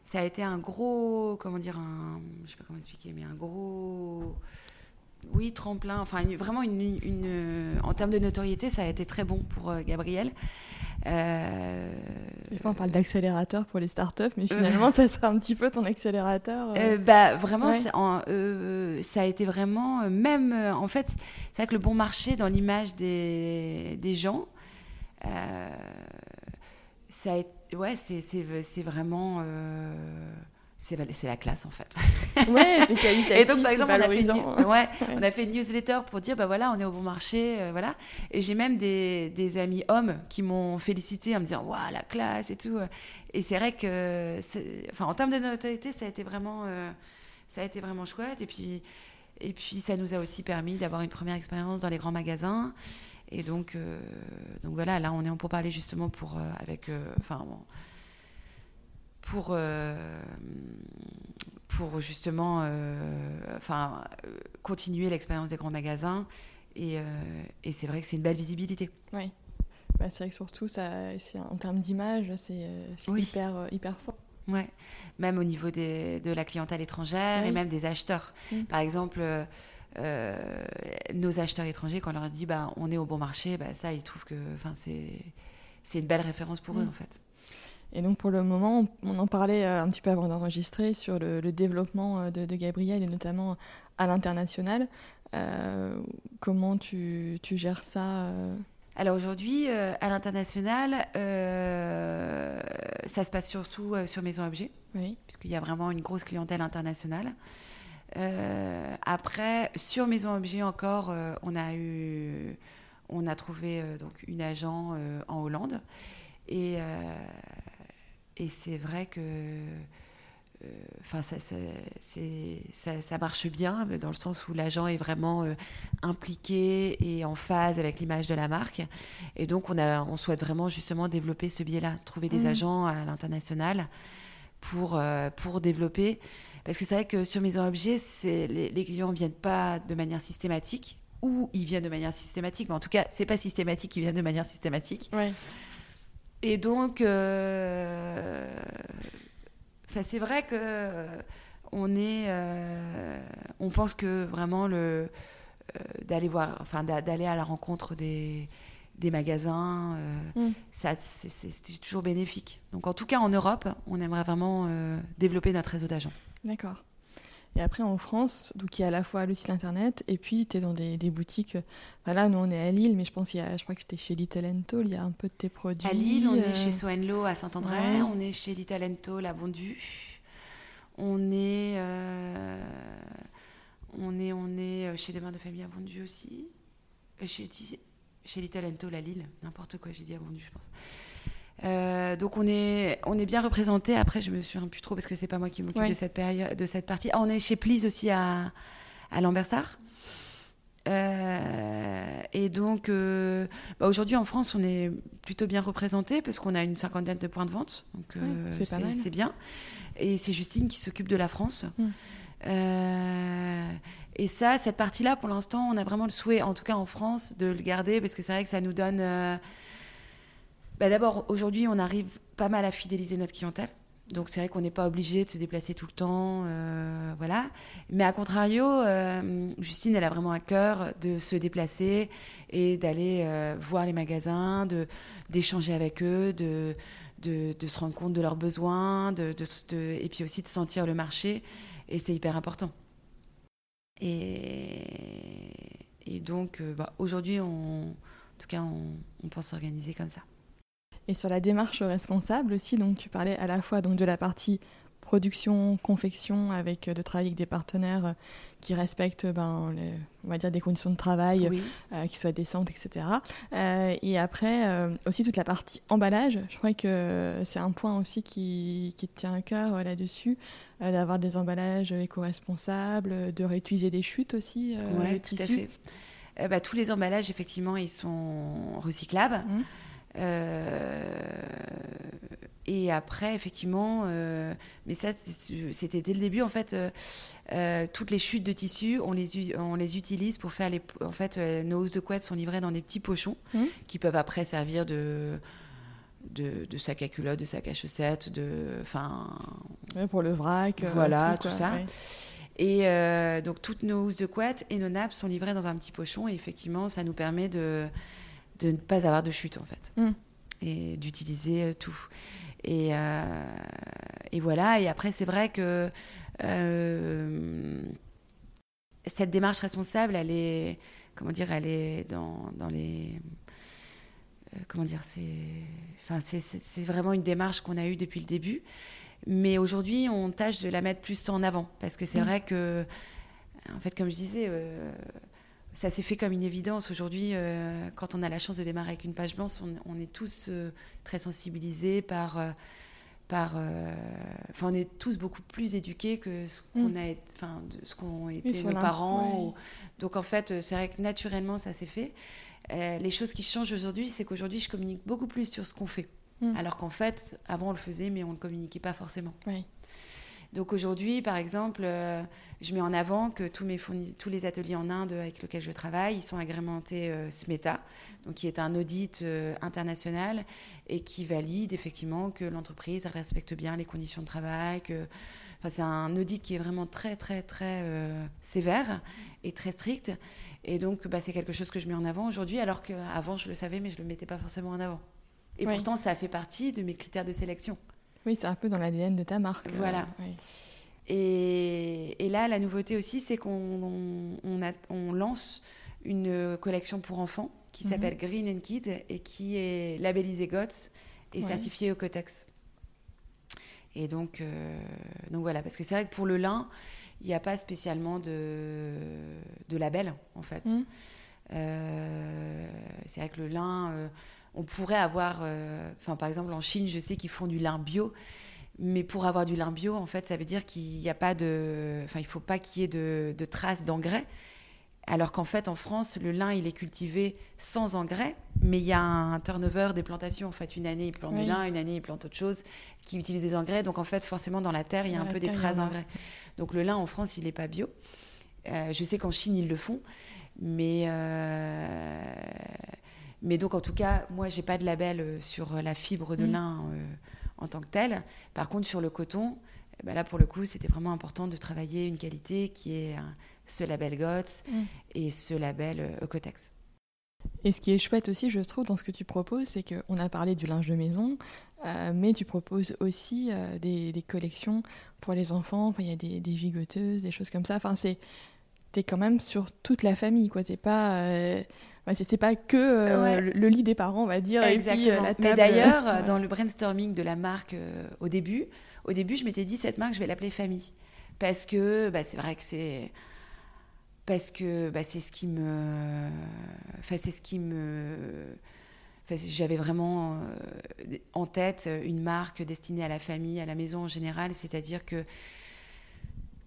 ça a été un gros comment dire un je sais pas comment expliquer mais un gros oui, tremplin. Enfin, vraiment, une, en termes de notoriété, ça a été très bon pour euh, Gabriel. Euh, Des fois, on parle d'accélérateur pour les startups, mais finalement, ça sera un petit peu ton accélérateur. Euh. bah, vraiment, ça a été vraiment, même, en fait, c'est vrai que le bon marché dans l'image des, des gens, ça a, ouais, c'est vraiment c'est la classe en fait. Ouais, c'est qualitatif. Et donc par exemple, on a, fait une, ouais, on a fait une newsletter pour dire bah voilà, on est au bon marché, euh, voilà. Et j'ai même des, des, amis hommes qui m'ont félicité en me disant waouh la classe et tout. Et c'est vrai que, enfin en termes de notoriété, ça a été vraiment, euh, ça a été vraiment chouette. Et puis et puis ça nous a aussi permis d'avoir une première expérience dans les grands magasins. Et donc euh, donc voilà, là on est pour parler justement pour avec, enfin pour, euh, pour justement euh, enfin, continuer l'expérience des grands magasins. Et, euh, et c'est vrai que c'est une belle visibilité. Oui. Bah, c'est vrai que surtout, ça, en termes d'image, c'est hyper, hyper fort. Ouais. Même au niveau des, de la clientèle étrangère et même des acheteurs. Mm. Par exemple, nos acheteurs étrangers, quand on leur dit bah, on est au bon marché, bah, ça, ils trouvent que c'est une belle référence pour eux, mm. en fait. Et donc pour le moment, on, en parlait euh, un petit peu avant d'enregistrer sur le, développement euh, de, de, Gabriel et notamment à l'international. Euh, comment tu, tu, gères ça alors aujourd'hui, à l'international, ça se passe surtout sur Maison Objet, oui. puisqu'il y a vraiment une grosse clientèle internationale. Après, sur Maison Objet encore, on a eu, on a trouvé donc une agent en Hollande. Et et c'est vrai que euh, enfin ça, ça, ça, marche bien dans le sens où l'agent est vraiment euh, impliqué et en phase avec l'image de la marque. Et donc on, a, on souhaite vraiment justement développer ce biais-là trouver des mmh. agents à l'international pour, euh, pour développer parce que c'est vrai que sur Maison Objet les, les clients ne viennent pas de manière systématique ou ils viennent de manière systématique mais en tout cas c'est pas systématique ils viennent de manière systématique ouais. Et donc, euh, c'est vrai que euh, on est, euh, on pense que vraiment le d'aller voir, enfin d'aller à la rencontre des, des magasins, mm. ça c'est toujours bénéfique. Donc en tout cas en Europe, on aimerait vraiment développer notre réseau d'agents. D'accord. Et après, en France, donc il y a à la fois le site internet et puis tu es dans des, des boutiques. Voilà, nous, on est à Lille, mais je pense qu'il y a, je crois que j'étais chez Litalento, il y a un peu de tes produits. À Lille, on est euh, chez Soenlo à Saint-André, on est chez Litalento, la Bondue. On est, euh, on est, on est euh, chez des mères de famille à Bondue aussi. Chez, chez Litalento, la Lille, n'importe quoi, j'ai dit à Bondue, je pense. Euh, donc on est, on est bien représenté. Après, je me souviens plus trop parce que c'est pas moi qui m'occupe de cette période, de cette partie. Ah, on est chez Please aussi à, à Lambersart. Euh, et donc, euh, bah, aujourd'hui en France, on est plutôt bien représenté parce qu'on a une cinquantaine de points de vente. Donc, c'est bien. Et c'est Justine qui s'occupe de la France. Mm. et ça, cette partie-là, pour l'instant, on a vraiment le souhait, en tout cas en France, de le garder parce que c'est vrai que ça nous donne bah, d'abord, aujourd'hui, on arrive pas mal à fidéliser notre clientèle. Donc c'est vrai qu'on n'est pas obligé de se déplacer tout le temps, euh, voilà. Mais à contrario, euh, Justine, elle a vraiment à cœur de se déplacer et d'aller euh, voir les magasins, d'échanger avec eux, de, se rendre compte de leurs besoins, et puis aussi de sentir le marché. Et c'est hyper important. Et, et donc bah, aujourd'hui, en tout cas, on, on pense s'organiser comme ça. Et sur la démarche responsable aussi, donc tu parlais à la fois donc de la partie production, confection, avec euh, de travailler avec des partenaires euh, qui respectent, ben, on va dire, des conditions de travail euh, qui soient décentes, etc. et après, aussi toute la partie emballage. Je crois que c'est un point aussi qui, qui tient à cœur là-dessus, d'avoir des emballages éco-responsables, de réutiliser des chutes aussi, Oui, tout à fait. Bah, tous les emballages, effectivement, ils sont recyclables. Mmh. Euh, et après, effectivement, euh, mais ça, c'était dès le début, en fait, euh, toutes les chutes de tissu, on les, on les utilise pour faire les. En fait, nos housses de couette sont livrées dans des petits pochons mmh. qui peuvent après servir de. De, de, sac à culotte, de sac à chaussettes, de, enfin, pour le vrac, voilà, tout, ça. Et donc toutes nos housses de couette et nos nappes sont livrées dans un petit pochon et effectivement, ça nous permet de de ne pas avoir de chute en fait mm. et d'utiliser euh, tout. Et, euh, et, voilà. Et après, c'est vrai que euh, cette démarche responsable, elle est, comment dire, elle est dans, dans les comment dire, c'est, enfin, c'est vraiment une démarche qu'on a eue depuis le début. Mais aujourd'hui, on tâche de la mettre plus en avant. Parce que c'est mm. vrai que, en fait, comme je disais, ça s'est fait comme une évidence. Aujourd'hui, quand on a la chance de démarrer avec une page blanche, on, est tous très sensibilisés par par, euh, enfin, on est tous beaucoup plus éduqués que ce qu'on mm. a, enfin, ce qu'ont été nos parents. Donc en fait, c'est vrai que naturellement, ça s'est fait. Euh, les choses qui changent aujourd'hui, c'est qu'aujourd'hui, je communique beaucoup plus sur ce qu'on fait. Mm. Alors qu'en fait, avant, on le faisait, mais on ne le communiquait pas forcément. Donc aujourd'hui, par exemple, euh, je mets en avant que tous, mes tous les ateliers en Inde avec lesquels je travaille, ils sont agrémentés SMETA, donc qui est un audit euh, international et qui valide effectivement que l'entreprise respecte bien les conditions de travail. Que, enfin, c'est un audit qui est vraiment très très très euh, sévère et très strict. Et donc, bah, c'est quelque chose que je mets en avant aujourd'hui, alors qu'avant je le savais, mais je le mettais pas forcément en avant. Et pourtant, ça a fait partie de mes critères de sélection. Oui, c'est un peu dans l'ADN de ta marque. Euh, voilà. Et, et, là, la nouveauté aussi, c'est qu'on on, on lance une collection pour enfants qui mhm. s'appelle Green and Kids et qui est labellisé GOTS et certifié au Cotex. Et donc, euh, donc voilà, parce que c'est vrai que pour le lin, il n'y a pas spécialement de, de label, en fait. Mhm. Euh, c'est vrai que le lin, euh, on pourrait avoir, enfin par exemple en Chine, je sais qu'ils font du lin bio, mais pour avoir du lin bio, en fait, ça veut dire qu'il n'y a pas de, enfin il faut pas qu'il y ait de, de traces d'engrais. Alors qu'en fait, en France, le lin, il est cultivé sans engrais, mais il y a un turnover des plantations. En fait, une année, ils plantent du lin, une année, ils plantent autre chose qui utilise des engrais. Donc, en fait, forcément, dans la terre, il y a un peu des traces d'engrais. Donc, le lin, en France, il n'est pas bio. Euh, je sais qu'en Chine, ils le font. Mais, euh, mais donc, en tout cas, moi, j'ai pas de label euh, sur la fibre de mm. lin en tant que telle. Par contre, sur le coton, eh ben là, pour le coup, c'était vraiment important de travailler une qualité qui est ce label GOTS mm. et ce label euh, Ecotex. Et ce qui est chouette aussi, je trouve, dans ce que tu proposes, c'est qu'on a parlé du linge de maison, euh, mais tu proposes aussi euh, des, collections pour les enfants. il y a des, gigoteuses, des choses comme ça. Enfin, c'est t'es quand même sur toute la famille, quoi. C'est pas, c'est pas que le, lit des parents, on va dire, Exactement. Mais d'ailleurs, dans le brainstorming de la marque au début, au début, je m'étais dit cette marque, je vais l'appeler famille, parce que bah, c'est vrai que c'est parce que bah, c'est ce qui me. Enfin, c'est ce qui me. J'avais vraiment euh, en tête une marque destinée à la famille, à la maison en général, c'est-à-dire que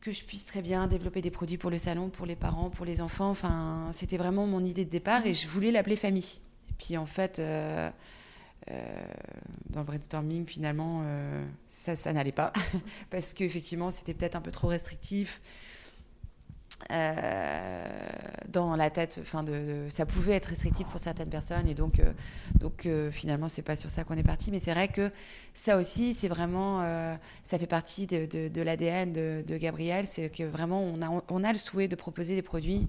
que je puisse très bien développer des produits pour le salon, pour les parents, pour les enfants. Enfin, c'était vraiment mon idée de départ et je voulais l'appeler famille. Et puis en fait, euh, euh, dans le brainstorming, finalement, ça, ça n'allait pas parce qu'effectivement, c'était peut-être un peu trop restrictif. Euh, dans la tête, enfin de, ça pouvait être restrictif pour certaines personnes et donc, euh, donc euh, finalement c'est pas sur ça qu'on est parti, mais c'est vrai que ça aussi c'est vraiment, ça fait partie de, de, l'ADN de, de, Gabriel, c'est que vraiment on a, on a le souhait de proposer des produits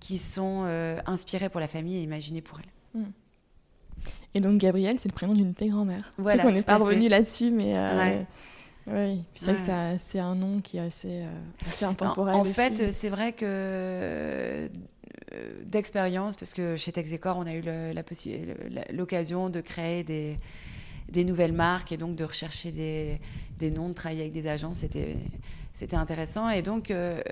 qui sont inspirés pour la famille et imaginés pour elle. Hmm. Et donc Gabriel, c'est le prénom d'une tes grand-mère. Voilà, on n'est pas revenu là-dessus, mais oui, c'est vrai que c'est un nom qui est assez, euh, assez intemporel. En, fait, c'est vrai que euh, d'expérience, parce que chez Texecor, on a eu l'occasion de créer des, des, nouvelles marques et donc de rechercher des, des noms, de travailler avec des agences, c'était intéressant. Et donc, euh,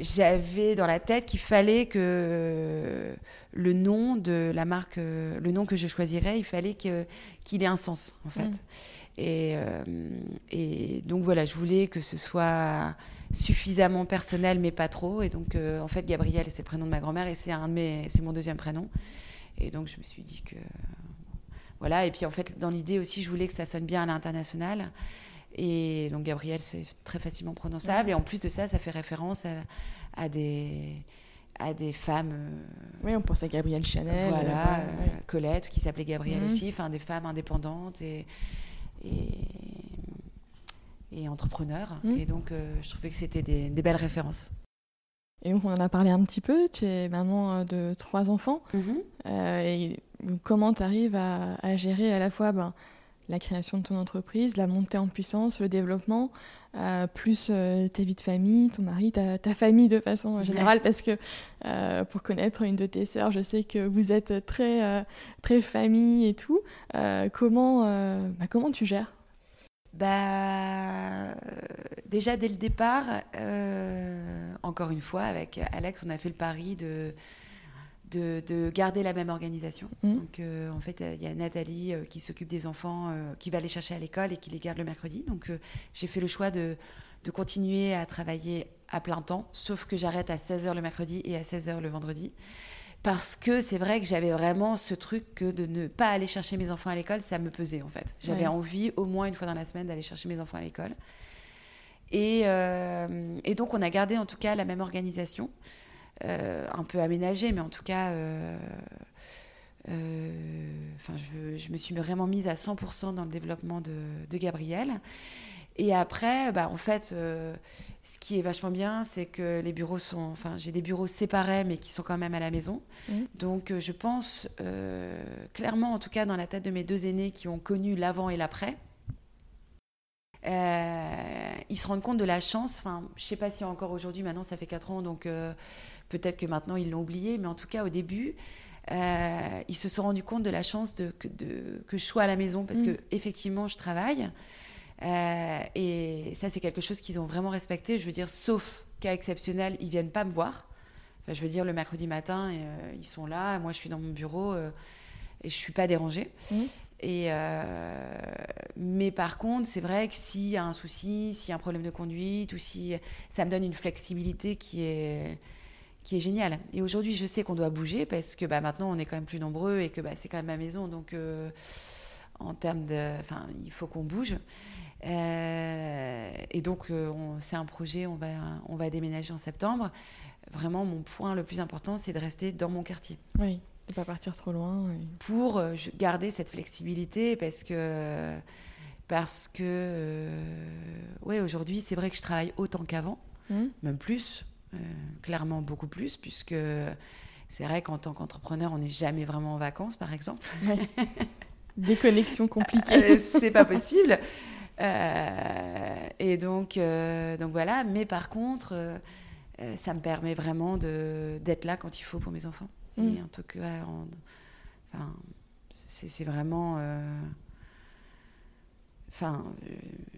j'avais dans la tête qu'il fallait que le nom de la marque, le nom que je choisirais, il fallait qu'il ait un sens, en fait. Mm. Euh, et, donc voilà, je voulais que ce soit suffisamment personnel, mais pas trop. Et donc, euh, en fait, Gabriel, c'est le prénom de ma grand-mère et c'est un c'est mon deuxième prénom. Et donc, je me suis dit que voilà. Et puis, en fait, dans l'idée aussi, je voulais que ça sonne bien à l'international. Et donc, Gabriel, c'est très facilement prononçable. Et en plus de ça, ça fait référence à, des à des femmes. Euh, oui, on pense à Gabrielle Chanel. Voilà, Colette, qui s'appelait Gabrielle mhm. aussi, enfin des femmes indépendantes. Et, et, entrepreneur. Mmh. Et donc, euh, je trouvais que c'était des, belles références. Et donc, on en a parlé un petit peu. Tu es maman euh, de trois enfants. Mmh. Euh, et comment tu arrives à, gérer à la fois ben, la création de ton entreprise, la montée en puissance, le développement, euh, plus euh, ta vie de famille, ton mari, ta, famille de façon générale, parce que euh, pour connaître une de tes sœurs, je sais que vous êtes très, très famille et tout. comment, bah, comment tu gères? Bah, déjà dès le départ, encore une fois, avec Alex, on a fait le pari de de, garder la même organisation. Mmh. Donc, euh, en fait, il y a Nathalie euh, qui s'occupe des enfants, euh, qui va les chercher à l'école et qui les garde le mercredi. Donc, j'ai fait le choix de, continuer à travailler à plein temps, sauf que j'arrête à 16h le mercredi et à 16h le vendredi. Parce que c'est vrai que j'avais vraiment ce truc que de ne pas aller chercher mes enfants à l'école, ça me pesait en fait. J'avais envie au moins une fois dans la semaine d'aller chercher mes enfants à l'école. Et, et, donc on a gardé en tout cas la même organisation. Euh, un peu aménagé, mais en tout cas, euh, euh, enfin, je, me suis vraiment mise à 100% dans le développement de, de Gabriel. Et après, bah, en fait, ce qui est vachement bien, c'est que les bureaux sont. Enfin, j'ai des bureaux séparés, mais qui sont quand même à la maison. Mmh. Donc, je pense clairement, en tout cas, dans la tête de mes deux aînés qui ont connu l'avant et l'après, ils se rendent compte de la chance. Enfin, je sais pas si encore aujourd'hui, maintenant, ça fait 4 ans, donc Peut-être que maintenant ils l'ont oublié, mais en tout cas au début, euh, ils se sont rendus compte de la chance de, que, de, que je sois à la maison parce qu'effectivement, que effectivement je travaille. Euh, et ça, c'est quelque chose qu'ils ont vraiment respecté. Je veux dire, sauf cas exceptionnel, ils viennent pas me voir. Enfin, je veux dire, le mercredi matin, euh, ils sont là. Moi, je suis dans mon bureau et je suis pas dérangée. Et mais par contre, c'est vrai que s'il y a un souci, s'il y a un problème de conduite, ou si ça me donne une flexibilité qui est qui est génial. Et aujourd'hui, je sais qu'on doit bouger parce que bah, maintenant, on est quand même plus nombreux et que bah, c'est quand même ma maison. Donc, euh, en termes de. Enfin, il faut qu'on bouge. Euh, et donc, euh, c'est un projet, on va, on va déménager en septembre. Vraiment, mon point le plus important, c'est de rester dans mon quartier. Oui, de pas partir trop loin. Pour garder cette flexibilité parce que. Parce que. ouais, aujourd'hui, c'est vrai que je travaille autant qu'avant, mmh. même plus clairement beaucoup plus, puisque c'est vrai qu'en tant qu'entrepreneur, on n'est jamais vraiment en vacances, par exemple. Des connexions compliquées. Euh, c'est pas possible. Euh, et donc, donc voilà. Mais par contre, ça me permet vraiment d'être là quand il faut pour mes enfants. Mm. Et en tout cas, enfin, c'est vraiment. Enfin,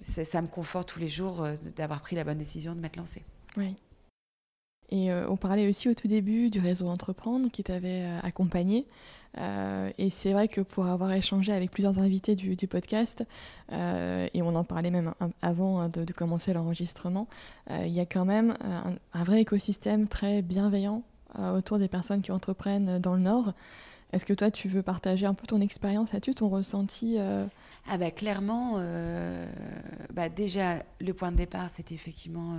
ça me conforte tous les jours d'avoir pris la bonne décision de m'être lancée. Oui. Et euh, on parlait aussi au tout début du réseau Entreprendre qui t'avait euh, accompagné. Euh, et c'est vrai que pour avoir échangé avec plusieurs invités du, podcast, et on en parlait même avant hein, de, commencer l'enregistrement, il y a quand même un, vrai écosystème très bienveillant autour des personnes qui entreprennent dans le Nord. Est-ce que toi, tu veux partager un peu ton expérience là-dessus, ton ressenti Ah bah clairement, bah déjà, le point de départ, c'était effectivement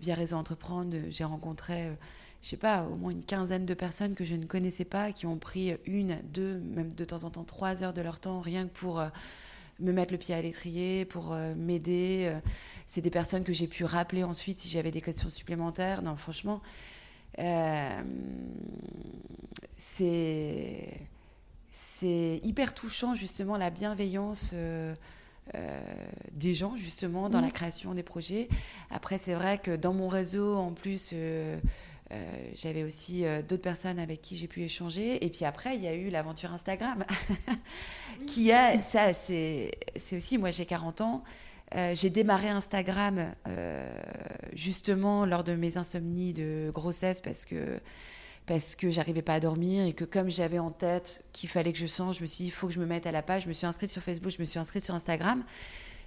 via Réseau Entreprendre, j'ai rencontré, euh, je sais pas, au moins une quinzaine de personnes que je ne connaissais pas, qui ont pris une, deux, même de temps en temps trois heures de leur temps, rien que pour euh, me mettre le pied à l'étrier, pour euh, m'aider. C'est des personnes que j'ai pu rappeler ensuite si j'avais des questions supplémentaires. Non, franchement, c'est c'est hyper touchant justement la bienveillance euh, des gens justement dans la mmh. création des projets. Après, c'est vrai que dans mon réseau, en plus, euh, euh, j'avais aussi d'autres personnes avec qui j'ai pu échanger. Et puis après, il y a eu l'aventure Instagram, qui a, ça, c'est aussi, moi j'ai 40 ans. j'ai démarré Instagram justement lors de mes insomnies de grossesse parce que parce que j'arrivais pas à dormir et que comme j'avais en tête qu'il fallait que je change, je me suis dit il faut que je me mette à la page. Je me suis inscrite sur Facebook, je me suis inscrite sur Instagram,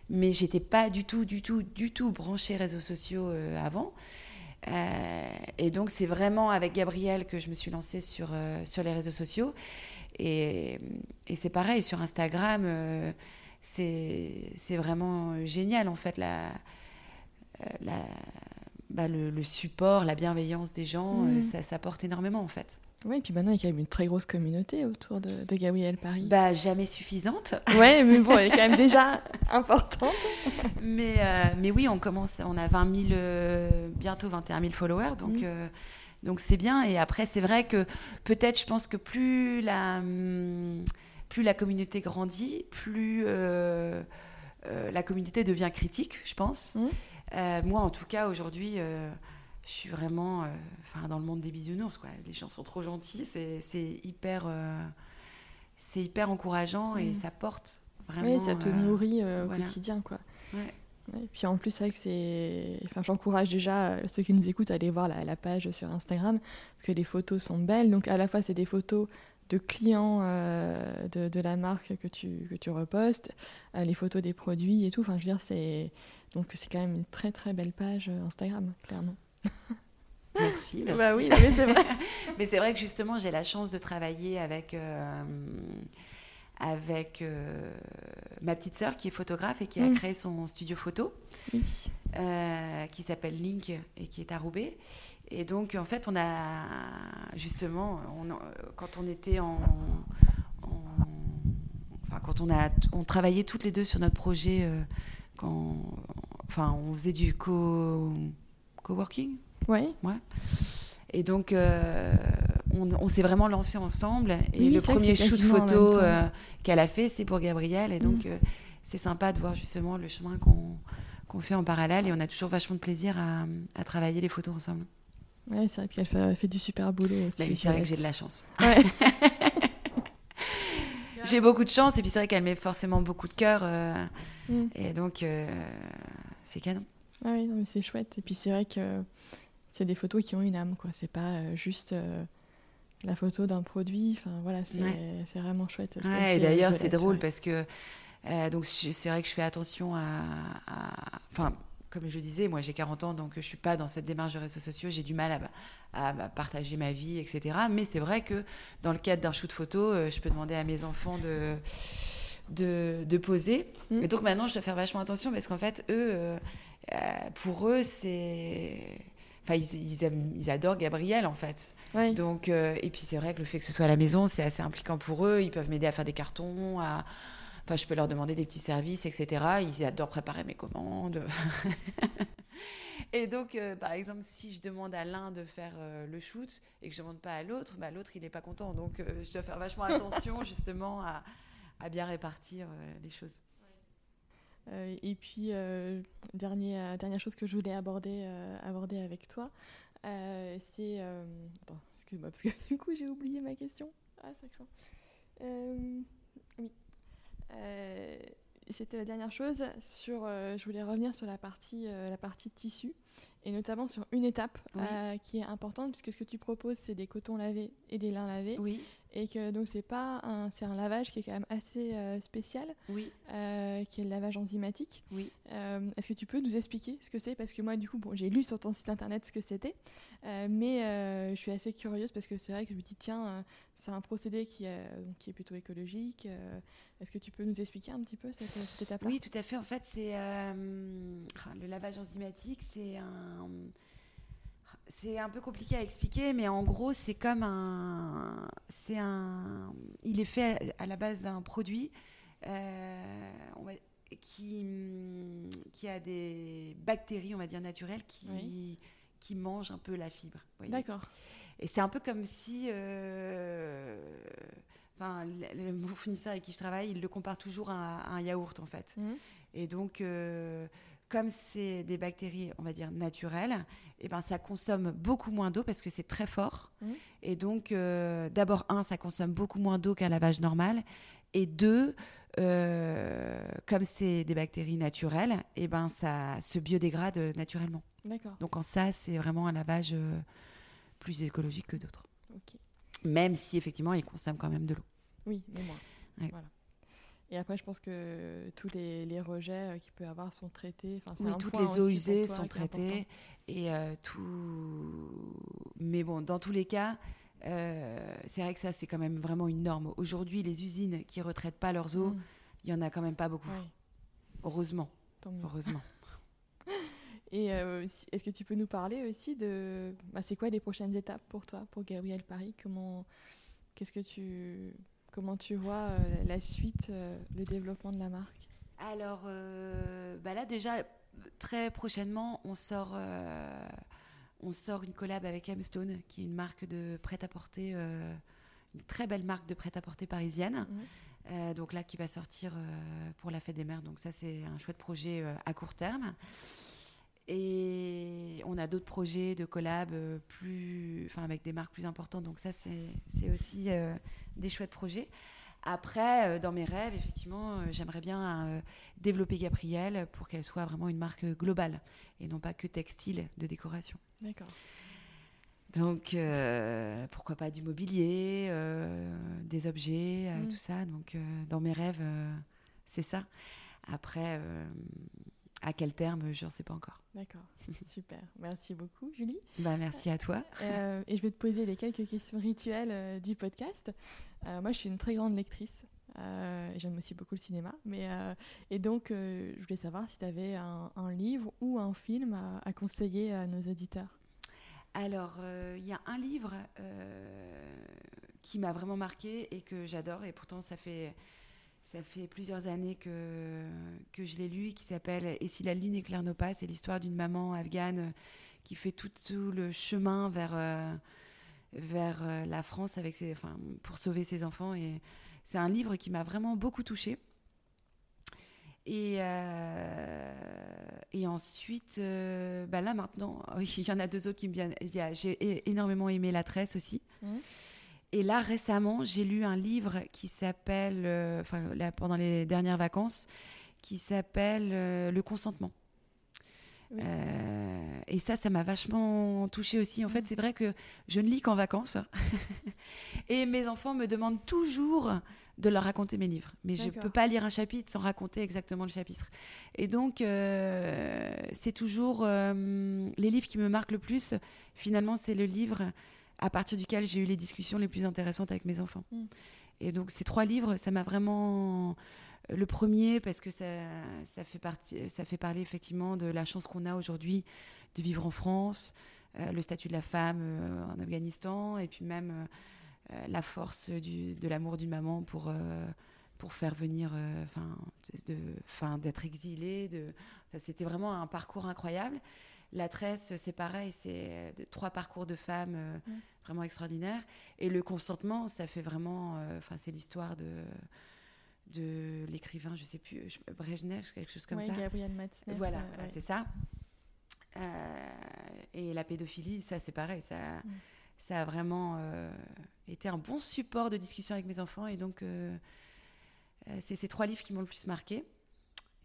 mais j'étais pas du tout, du tout, du tout branchée réseaux sociaux euh, avant. Euh, et donc c'est vraiment avec Gabriel que je me suis lancée sur, euh, sur les réseaux sociaux. Et, c'est pareil, sur Instagram, c'est vraiment génial en fait la, la bah, le, support, la bienveillance des gens, euh, mm. ça, porte énormément en fait. Oui, et puis maintenant, il y a quand même une très grosse communauté autour de, de Gabriel Paris. Bah, jamais suffisante. Ouais, mais bon, elle est quand même déjà importante. mais, euh, mais oui, on commence, on a 20 000, euh, bientôt 21 000 followers, donc mm. donc c'est bien. Et après, c'est vrai que peut-être, je pense que plus la, hum, plus la communauté grandit, plus la communauté devient critique, je pense. Mmh. moi, en tout cas, aujourd'hui, je suis vraiment enfin dans le monde des bisounours. Quoi. Les gens sont trop gentils, c'est hyper, c'est hyper encourageant et mmh. ça porte vraiment. Oui, ça te nourrit au quotidien. Quoi. Ouais. Et puis en plus, c'est vrai que c'est. Enfin, j'encourage déjà euh, ceux qui nous écoutent à aller voir la, page sur Instagram, parce que les photos sont belles. Donc à la fois, c'est des photos de clients euh, de, de, la marque que tu, que tu repostes, euh, les photos des produits et tout. Enfin, je veux dire, c'est. Donc c'est quand même une très très belle page Instagram, clairement. Merci, merci. Bah oui, mais c'est vrai. mais c'est vrai que justement, j'ai la chance de travailler avec avec euh, ma petite sœur qui est photographe et qui a mm. créé son studio photo, euh, qui s'appelle Link et qui est à Roubaix. Et donc, en fait, on a justement, quand on était en, enfin, quand on a, on travaillait toutes les deux sur notre projet, euh, quand, enfin, on faisait du co, coworking. Ouais. Ouais. Et donc, on, s'est vraiment lancé ensemble. Et le premier shoot photo euh, qu'elle a fait, c'est pour Gabrielle. Et donc, mm. euh, c'est sympa de voir justement le chemin qu'on fait en parallèle. Et on a toujours vachement de plaisir à, travailler les photos ensemble. Ouais, c'est vrai. Puis elle fait, du super boulot aussi. Bah c'est vrai que j'ai de la chance. j'ai beaucoup de chance. Et puis c'est vrai qu'elle met forcément beaucoup de cœur. Euh, mm. Et donc, c'est canon. Ah oui, c'est chouette. Et puis c'est vrai que c'est des photos qui ont une âme, quoi. C'est pas juste la photo d'un produit. Enfin voilà, c'est vraiment chouette. Ouais, et d'ailleurs, c'est drôle parce que euh, donc c'est vrai que je fais attention à, enfin. Comme je disais, moi j'ai 40 ans, donc je suis pas dans cette démarche de réseaux sociaux. J'ai du mal à, à, partager ma vie, etc. Mais c'est vrai que dans le cadre d'un shoot photo, euh, je peux demander à mes enfants de, de, de poser. Mm. Et donc maintenant, je dois faire vachement attention parce qu'en fait, eux, euh, pour eux, c'est. Enfin, ils, ils, ils, adorent Gabriel, en fait. Donc, euh, et puis c'est vrai que le fait que ce soit à la maison, c'est assez impliquant pour eux. Ils peuvent m'aider à faire des cartons, à... enfin, je peux leur demander des petits services, etc. Ils adorent préparer mes commandes. et donc, euh, par exemple, si je demande à l'un de faire euh, le shoot et que je ne demande pas à l'autre, bah, l'autre, il n'est pas content. Donc, je dois faire vachement attention, justement, à, à bien répartir les choses. et puis, dernier, dernière chose que je voulais aborder, aborder avec toi, euh, c'est. Euh, attends, excuse-moi, parce que du coup, j'ai oublié ma question. Ah, ça craint. Euh. C'était la dernière chose. Sur, je voulais revenir sur la partie, la partie tissu et notamment sur une étape qui est importante puisque ce que tu proposes c'est des cotons lavés et des lins lavés. Oui et que donc c'est pas un, c'est un lavage qui est quand même assez euh, spécial, oui. Euh, qui est le lavage enzymatique. Oui. Euh, est-ce que tu peux nous expliquer ce que c'est? Parce que moi du coup bon, j'ai lu sur ton site internet ce que c'était, mais je suis assez curieuse parce que c'est vrai que je me dis tiens c'est un procédé qui, donc, qui est plutôt écologique. est-ce que tu peux nous expliquer un petit peu cette, cette étape-là? Oui tout à fait. En fait c'est le lavage enzymatique c'est un c'est un peu compliqué à expliquer, mais en gros, c'est comme un. C'est un. Il est fait à la base d'un produit euh, qui, qui a des bactéries, on va dire naturelles, qui, qui mangent un peu la fibre. D'accord. Et c'est un peu comme si. Euh, enfin, le, fournisseur avec qui je travaille, il le compare toujours à, un yaourt, en fait. Mmh. Et donc. Euh, comme c'est des bactéries, on va dire, naturelles, eh ben, ça consomme beaucoup moins d'eau parce que c'est très fort. Mmh. Et donc, euh, d'abord, un, ça consomme beaucoup moins d'eau qu'un lavage normal. Et deux, euh, comme c'est des bactéries naturelles, eh ben, ça se biodégrade naturellement. D'accord. Donc, en ça, c'est vraiment un lavage euh, plus écologique que d'autres. Même si, effectivement, il consomme quand même de l'eau. Oui, mais moins. Voilà. Et après, je pense que tous les, rejets euh, qu'il peut y avoir sont traités. Enfin, oui, toutes les eaux usées sont traitées. Et euh, tout. Mais bon, dans tous les cas, euh, c'est vrai que ça, c'est quand même vraiment une norme. Aujourd'hui, les usines qui ne retraitent pas leurs eaux, mm. il y n'y en a quand même pas beaucoup. Heureusement. Heureusement. Et est-ce que tu peux nous parler aussi de. Bah, c'est quoi les prochaines étapes pour toi, pour Gabriel Paris? Comment. Qu'est-ce que tu Comment tu vois euh, la suite, euh, le développement de la marque? Alors euh, bah là déjà, très prochainement, on sort, on sort une collab avec M-Stone, qui est une marque de prêt-à-porter, une très belle marque de prêt-à-porter parisienne. donc là, qui va sortir pour la fête des mères. Donc ça, c'est un chouette projet à court terme. Et on a d'autres projets de collab plus, enfin avec des marques plus importantes. Donc ça, c'est aussi des chouettes projets. Après, euh, dans mes rêves, effectivement, euh, j'aimerais bien euh, développer Gabrielle pour qu'elle soit vraiment une marque globale et non pas que textile de décoration. D'accord. Donc, pourquoi pas du mobilier, des objets, mm. tout ça. Donc, dans mes rêves, c'est ça. Après, à quel terme, je n'en sais pas encore. D'accord, super. Merci beaucoup, Julie. Bah, merci à toi. Euh, et je vais te poser les quelques questions rituelles euh, du podcast. Euh, moi, je suis une très grande lectrice. J'aime aussi beaucoup le cinéma. Mais, et donc, je voulais savoir si tu avais un, livre ou un film à, conseiller à nos auditeurs. Alors, il y a un livre qui m'a vraiment marqué et que j'adore. Et pourtant, ça fait ça fait plusieurs années que, que je l'ai lu, qui s'appelle Et si la lune éclaire nos pas C'est l'histoire d'une maman afghane euh, qui fait tout, le chemin vers, euh, vers euh, la France pour sauver ses enfants. Et c'est un livre qui m'a vraiment beaucoup touchée. Et, et ensuite, bah là maintenant, il y en a deux autres qui me viennent. J'ai énormément aimé La Tresse aussi. Mmh. Et là, récemment, j'ai lu un livre qui s'appelle, euh, enfin, pendant les dernières vacances, qui s'appelle euh, Le consentement. Euh, et ça, ça m'a vachement touchée aussi. En fait, mm. c'est vrai que je ne lis qu'en vacances. et mes enfants me demandent toujours de leur raconter mes livres. Mais je ne peux pas lire un chapitre sans raconter exactement le chapitre. Et donc, c'est toujours les livres qui me marquent le plus. Finalement, c'est le livre à partir duquel j'ai eu les discussions les plus intéressantes avec mes enfants. Mm. Et donc ces trois livres, ça m'a vraiment le premier parce que ça, ça, fait partie, ça fait parler effectivement de la chance qu'on a aujourd'hui de vivre en France, euh, le statut de la femme euh, en Afghanistan et puis même euh, la force du, de l'amour d'une maman pour pour faire venir, enfin, d'être exilée. De, c'était vraiment un parcours incroyable. La tresse, c'est pareil, c'est trois parcours de femmes euh, mm. vraiment extraordinaires. Et le consentement, ça fait vraiment. Euh, enfin, c'est l'histoire de de l'écrivain, je sais plus, Brejnev, quelque chose comme ça. Gabriel Matzneff. Voilà, c'est ça. Euh, et la pédophilie, ça, c'est pareil. Ça, mm. ça a vraiment été un bon support de discussion avec mes enfants. Et donc, c'est ces trois livres qui m'ont le plus marqué.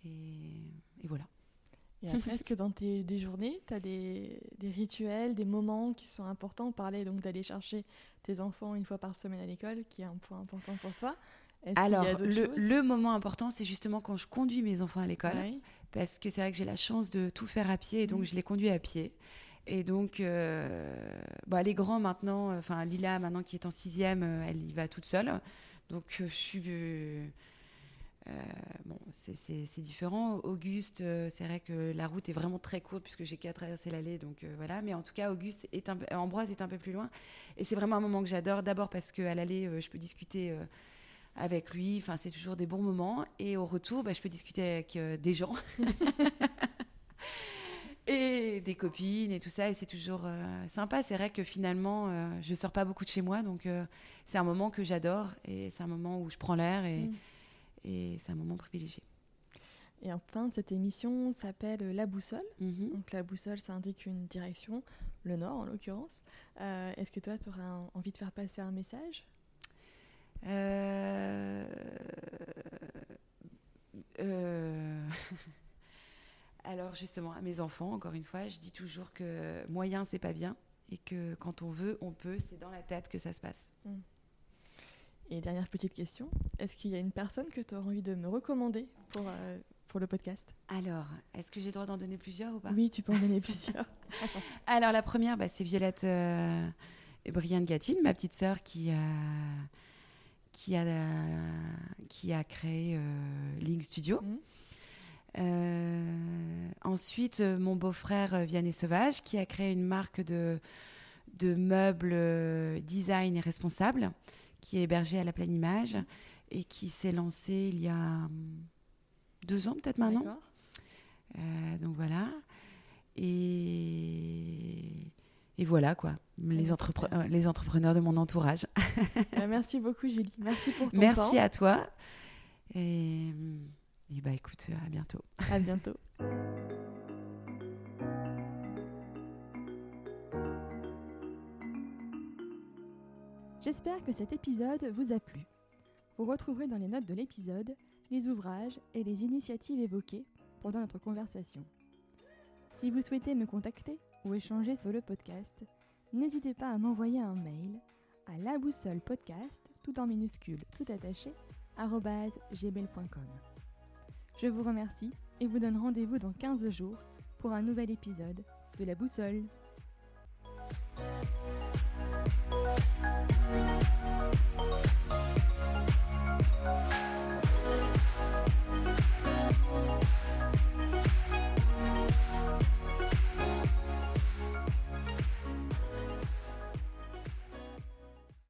et voilà. Et après, est-ce que dans tes des journées, tu as des, des, rituels, des moments qui sont importants? On parlait donc d'aller chercher tes enfants une fois par semaine à l'école, qui est un point important pour toi. Alors, le, le, moment important, c'est justement quand je conduis mes enfants à l'école. Parce que c'est vrai que j'ai la chance de tout faire à pied, et donc mm. je les conduis à pied. Et donc, euh, bah, les grands maintenant, enfin Lila maintenant qui est en sixième, euh, elle y va toute seule. Donc, euh, je suis euh, bon, c'est différent. Auguste, euh, c'est vrai que la route est vraiment très courte puisque j'ai qu'à traverser l'allée, donc euh, voilà. Mais en tout cas, Auguste est un, Ambroise est un peu plus loin, et c'est vraiment un moment que j'adore. D'abord parce qu'à l'allée, je peux discuter avec lui. Enfin, c'est toujours des bons moments, et au retour, bah, je peux discuter avec des gens. et des copines et tout ça et c'est toujours sympa c'est vrai que finalement je sors pas beaucoup de chez moi donc c'est un moment que j'adore et c'est un moment où je prends l'air et, mm et c'est un moment privilégié. Et enfin, cette émission s'appelle La Boussole. Mhm. Donc la boussole, ça indique une direction, le nord en l'occurrence. Euh, est-ce que toi, tu aurais envie de faire passer un message? Euh... Euh... Alors justement, à mes enfants, encore une fois, je dis toujours que moyen, c'est pas bien, et que quand on veut, on peut. C'est dans la tête que ça se passe. Mm. Et dernière petite question, est-ce qu'il y a une personne que tu aurais envie de me recommander pour, euh, pour le podcast? Alors, est-ce que j'ai le droit d'en donner plusieurs ou pas? Oui, tu peux en donner plusieurs. Alors, la première, bah, c'est Violette euh, Brian Gatine, ma petite sœur qui a, qui a, qui a créé euh, Link Studio. Euh, ensuite, mon beau-frère Vianney Sauvage, qui a créé une marque de, de meubles design et responsable qui est hébergé à la pleine image et qui s'est lancé il y a hum, deux ans peut-être maintenant. Euh, donc voilà. Et, et voilà quoi, les, les entrepreneurs de mon entourage. Bah, merci beaucoup Julie, merci pour ton merci temps. Merci à toi. Et, et bah écoute, à bientôt. À bientôt. J'espère que cet épisode vous a plu. Vous retrouverez dans les notes de l'épisode les ouvrages et les initiatives évoquées pendant notre conversation. Si vous souhaitez me contacter ou échanger sur le podcast, n'hésitez pas à m'envoyer un mail à la boussole podcast, tout en minuscule, tout attaché, gmail.com. Je vous remercie et vous donne rendez-vous dans 15 jours pour un nouvel épisode de la boussole.